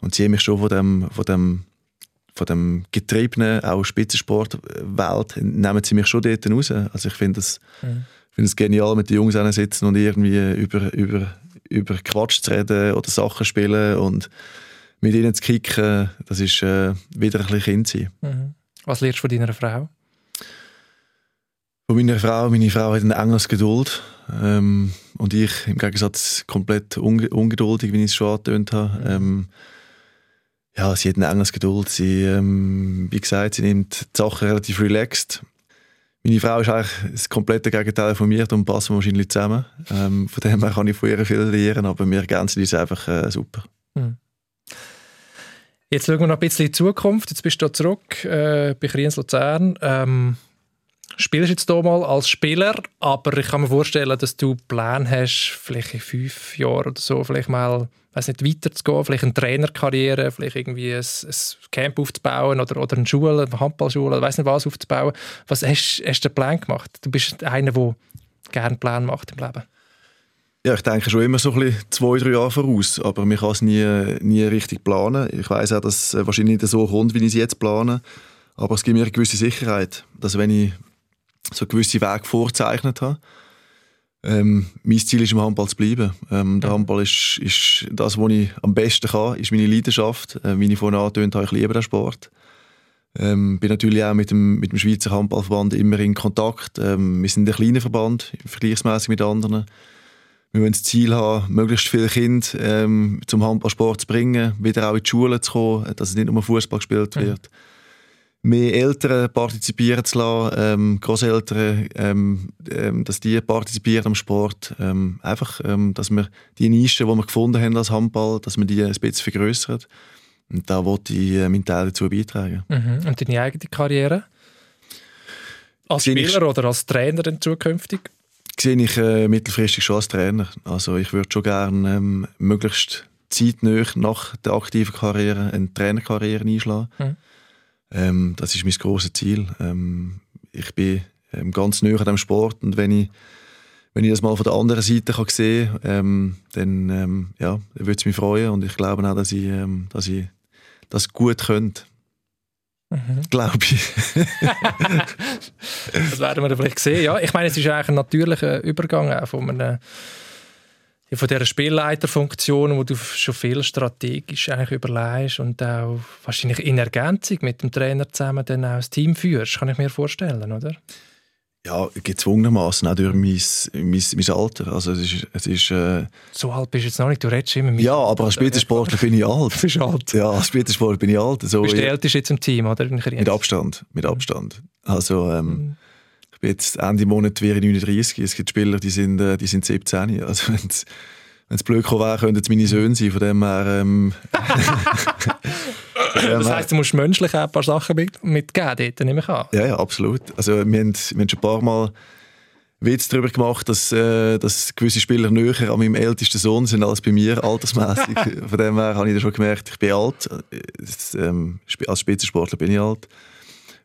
Und sie haben mich schon von dem, von dem, von dem getriebenen, auch Spitzensportwelt, nehmen sie mich schon dort raus. Also ich finde es mhm. Find genial, mit den Jungs sitzen und irgendwie über, über, über Quatsch zu reden oder Sachen spielen und mit ihnen zu kicken, das ist äh, wieder ein bisschen Kind sein. Mhm. Was lernst du von deiner Frau? Von meiner Frau, meine Frau hat eine Engelsgeduld ähm, und ich im Gegensatz komplett unge ungeduldig, wie ich es schon angetönt habe. Mhm. Ähm, ja, sie hat eine Engelsgeduld. Sie, ähm, wie gesagt, sie nimmt die Sachen relativ relaxed. Meine Frau ist eigentlich das komplette Gegenteil von mir, darum passen wir wahrscheinlich zusammen. Ähm, von dem her kann ich von ihr viel lernen, aber wir ergänzen uns einfach äh, super. Mhm. Jetzt schauen wir noch ein bisschen in die Zukunft. Jetzt bist du zurück äh, bei Kriens Luzern. Ähm, spielst jetzt hier mal als Spieler, aber ich kann mir vorstellen, dass du Pläne hast, vielleicht in fünf Jahren oder so, vielleicht mal weiß nicht, weiterzugehen, vielleicht eine Trainerkarriere, vielleicht irgendwie ein, ein Camp aufzubauen oder, oder eine Schule, eine Handballschule, weiß nicht was aufzubauen. Was hast, hast du einen Plan gemacht? Du bist einer, der gerne Plan macht im Leben. Ja, ich denke schon immer so ein bisschen zwei, drei Jahre voraus, aber man kann es nie, nie richtig planen. Ich weiß auch, dass es wahrscheinlich nicht so kommt, wie ich es jetzt plane, aber es gibt mir eine gewisse Sicherheit, dass wenn ich so gewisse Wege vorzeichnet habe, ähm, mein Ziel ist, im Handball zu bleiben. Ähm, der Handball ist, ist das, was ich am besten kann, ist meine Leidenschaft. Äh, wie ich vorhin angetönt habe, ich liebe den Sport. Ähm, bin natürlich auch mit dem, mit dem Schweizer Handballverband immer in Kontakt. Ähm, wir sind ein kleiner Verband, vergleichsmäßig mit anderen wir wollen das Ziel haben, möglichst viele Kinder ähm, zum Handballsport zu bringen, wieder auch in die Schule zu kommen, dass es nicht nur Fußball gespielt wird. Mhm. Mehr Eltern partizipieren zu lassen, ähm, Großeltern, ähm, ähm, dass die partizipieren am Sport. Ähm, einfach, ähm, dass wir die Nische, die wir gefunden haben als Handball, dass wir die ein bisschen vergrößern. Und da wollte ich äh, meinen Teil dazu beitragen. Mhm. Und deine eigene Karriere? Als Spieler oder als Trainer denn zukünftig? Sehe ich äh, mittelfristig schon als Trainer. Also ich würde schon gerne ähm, möglichst zeitnah nach der aktiven Karriere eine Trainerkarriere einschlagen. Mhm. Ähm, das ist mein grosses Ziel. Ähm, ich bin ähm, ganz nah an dem Sport und wenn ich, wenn ich das mal von der anderen Seite kann sehen kann, ähm, dann ähm, ja, würde es mich freuen und ich glaube auch, dass ich, ähm, dass ich das gut könnte. Mhm. Glaube ich. [laughs] das werden wir vielleicht sehen. Ja, ich meine, es ist eigentlich ein natürlicher Übergang von einer von dieser Spielleiterfunktion, wo du schon viel strategisch eigentlich überlegst und auch wahrscheinlich in Ergänzung mit dem Trainer zusammen dann auch das Team führst, kann ich mir vorstellen, oder? Ja, gezwungenermaßen auch durch mein, mein, mein Alter. Also es ist, es ist, äh so alt bist du jetzt noch nicht, du redest immer mit... Ja, aber als Spitzensportler bin ich alt. [laughs] Bist alt. Ja, als Spitzensportler bin ich alt. So, bist du der Älteste jetzt im Team, oder? Mit Abstand, mit Abstand. Also ähm, mhm. ich bin jetzt Ende Monat wäre 39, es gibt Spieler, die sind, äh, die sind 17. Also [laughs] wenn es blöd wäre, könnten es meine Söhne sein, von dem her... Ähm, [laughs] das heisst, du musst menschlich auch ein paar Sachen mit, mitgeben, dort, nehme ich an. Ja, ja, absolut. Also, wir, haben, wir haben schon ein paar Mal Witz darüber gemacht, dass, äh, dass gewisse Spieler näher an meinem ältesten Sohn sind als bei mir, altersmäßig. [laughs] Von dem her habe ich schon gemerkt, ich bin alt. Das, ähm, als Spitzensportler bin ich alt.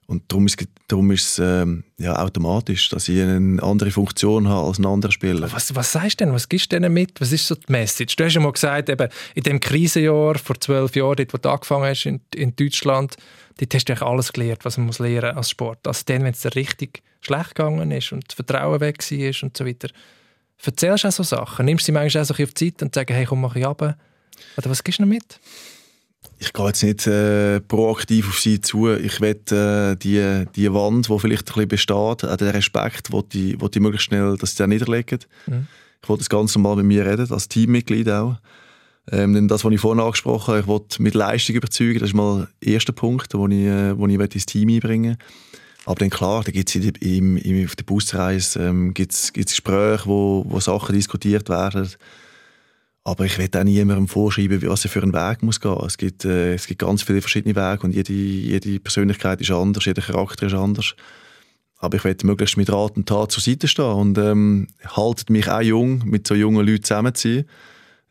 Und darum ist, darum es ähm, ja, automatisch, dass ich eine andere Funktion habe als ein anderer Spieler. Was, was sagst du denn? Was gibst du denen mit? Was ist so die Message? Du hast ja mal gesagt, eben in dem Krisenjahr vor zwölf Jahren, dort, wo du angefangen hast in, in Deutschland, dort hast du eigentlich alles gelernt, was man muss lernen als Sport. Also dann, wenn es dir richtig schlecht gegangen ist und das Vertrauen weg war und so weiter. Erzählst du auch so Sachen? Nimmst du sie manchmal auch so auf die Zeit und sagst, hey, komm, mach ich ab? Oder was gibst du noch mit? Ich gehe jetzt nicht äh, proaktiv auf sie zu. Ich will äh, die, die Wand, die vielleicht ein bisschen besteht, auch den Respekt, wo die, wo die möglichst schnell dass sie niederlegen. Mhm. Ich wollte das Ganze mal mit mir reden, als Teammitglied auch. Ähm, denn das, was ich vorhin angesprochen habe, ich wollte mit Leistung überzeugen, das ist mal der erste Punkt, den ich, äh, wo ich ins Team einbringen will. Aber dann klar, da gibt es auf der Busreise ähm, gibt's, gibt's Gespräche, wo, wo Sachen diskutiert werden aber ich will auch niemandem vorschreiben, was er für einen Weg muss gehen. Es gibt, äh, es gibt ganz viele verschiedene Wege und jede, jede Persönlichkeit ist anders, jeder Charakter ist anders. Aber ich will möglichst mit Rat und Tat zur Seite stehen und ähm, haltet mich auch jung, mit so jungen Leuten zusammenziehen.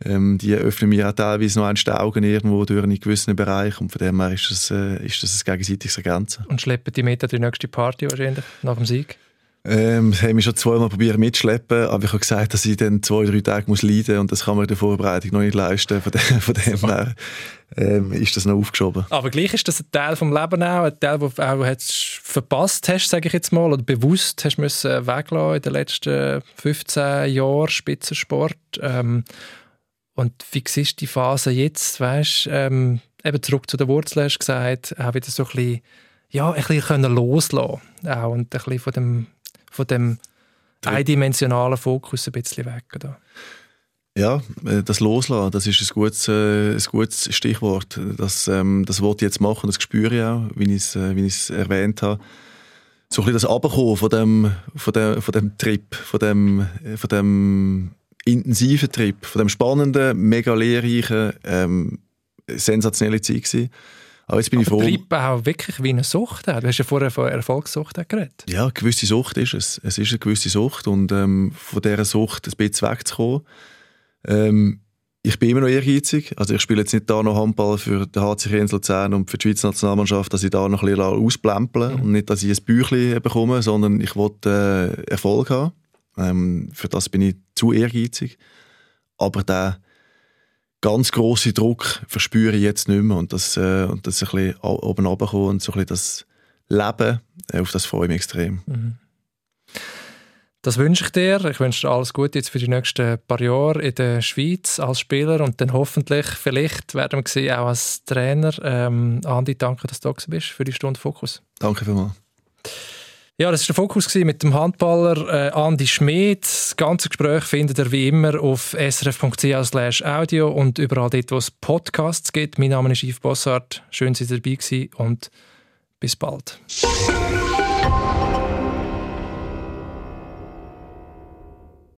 Ähm, die öffnen mir auch teilweise noch die Augen irgendwo durch einen gewissen Bereich und von dem her ist das, äh, ist das ein gegenseitiges Ergänzen. Und schleppen die mit an die nächste Party wahrscheinlich, nach dem Sieg? Ähm, das haben wir schon zweimal probiert mitzuschleppen, aber ich habe gesagt, dass ich dann zwei, drei Tage muss leiden muss und das kann man in der Vorbereitung noch nicht leisten. Von dem, von dem her ähm, ist das noch aufgeschoben. Aber gleich ist das ein Teil vom Leben auch, ein Teil, den du auch verpasst hast, sage ich jetzt mal, oder bewusst hast müssen weglassen in den letzten 15 Jahren Spitzensport. Ähm, und wie siehst du die Phase jetzt, weißt, ähm, eben zurück zu den Wurzeln hast du gesagt, auch wieder so ein bisschen, ja, ein bisschen loslassen auch und ein bisschen von dem von dem eindimensionalen Fokus ein bisschen weg. Oder? Ja, äh, das Loslassen, das ist ein gutes, äh, ein gutes Stichwort. Das, ähm, das wollte ich jetzt machen, das spüre ich auch, wie ich es, äh, wie ich es erwähnt habe. So ein bisschen das Abkommen von dem, von dem, von dem Trip, von dem, von dem intensiven Trip, von dem spannenden, mega lehrreichen, ähm, sensationelle Zeit gewesen. Aber jetzt bin Aber ich froh. auch wirklich wie eine Sucht. Du hast ja vorher von Erfolgssucht geredet. Ja, eine gewisse Sucht ist es. Es ist eine gewisse Sucht und ähm, von dieser Sucht ein bisschen wegzukommen. Ähm, ich bin immer noch ehrgeizig. Also ich spiele jetzt nicht da noch Handball für den HC Kriens Luzern und für die Schweizer Nationalmannschaft, dass ich da noch ein bisschen ausplempeln mhm. und nicht, dass ich ein Büchlein bekomme, sondern ich wollte äh, Erfolg haben. Ähm, für das bin ich zu ehrgeizig. Aber der ganz große Druck verspüre ich jetzt nicht mehr und das, äh, und das ein bisschen oben runterkommen und so ein bisschen das Leben, äh, auf das freue ich mich extrem. Mhm. Das wünsche ich dir. Ich wünsche dir alles Gute jetzt für die nächsten paar Jahre in der Schweiz als Spieler und dann hoffentlich, vielleicht werden wir sehen, auch als Trainer. Ähm, Andi, danke, dass du da bist für die Stunde Fokus. Danke vielmals. Ja, das war der Fokus mit dem Handballer äh, Andi Schmid. Das ganze Gespräch findet ihr wie immer auf srf.ch audio und überall dort, wo es Podcasts gibt. Mein Name ist Yves Bossart. Schön, dass ihr dabei gewesen und bis bald.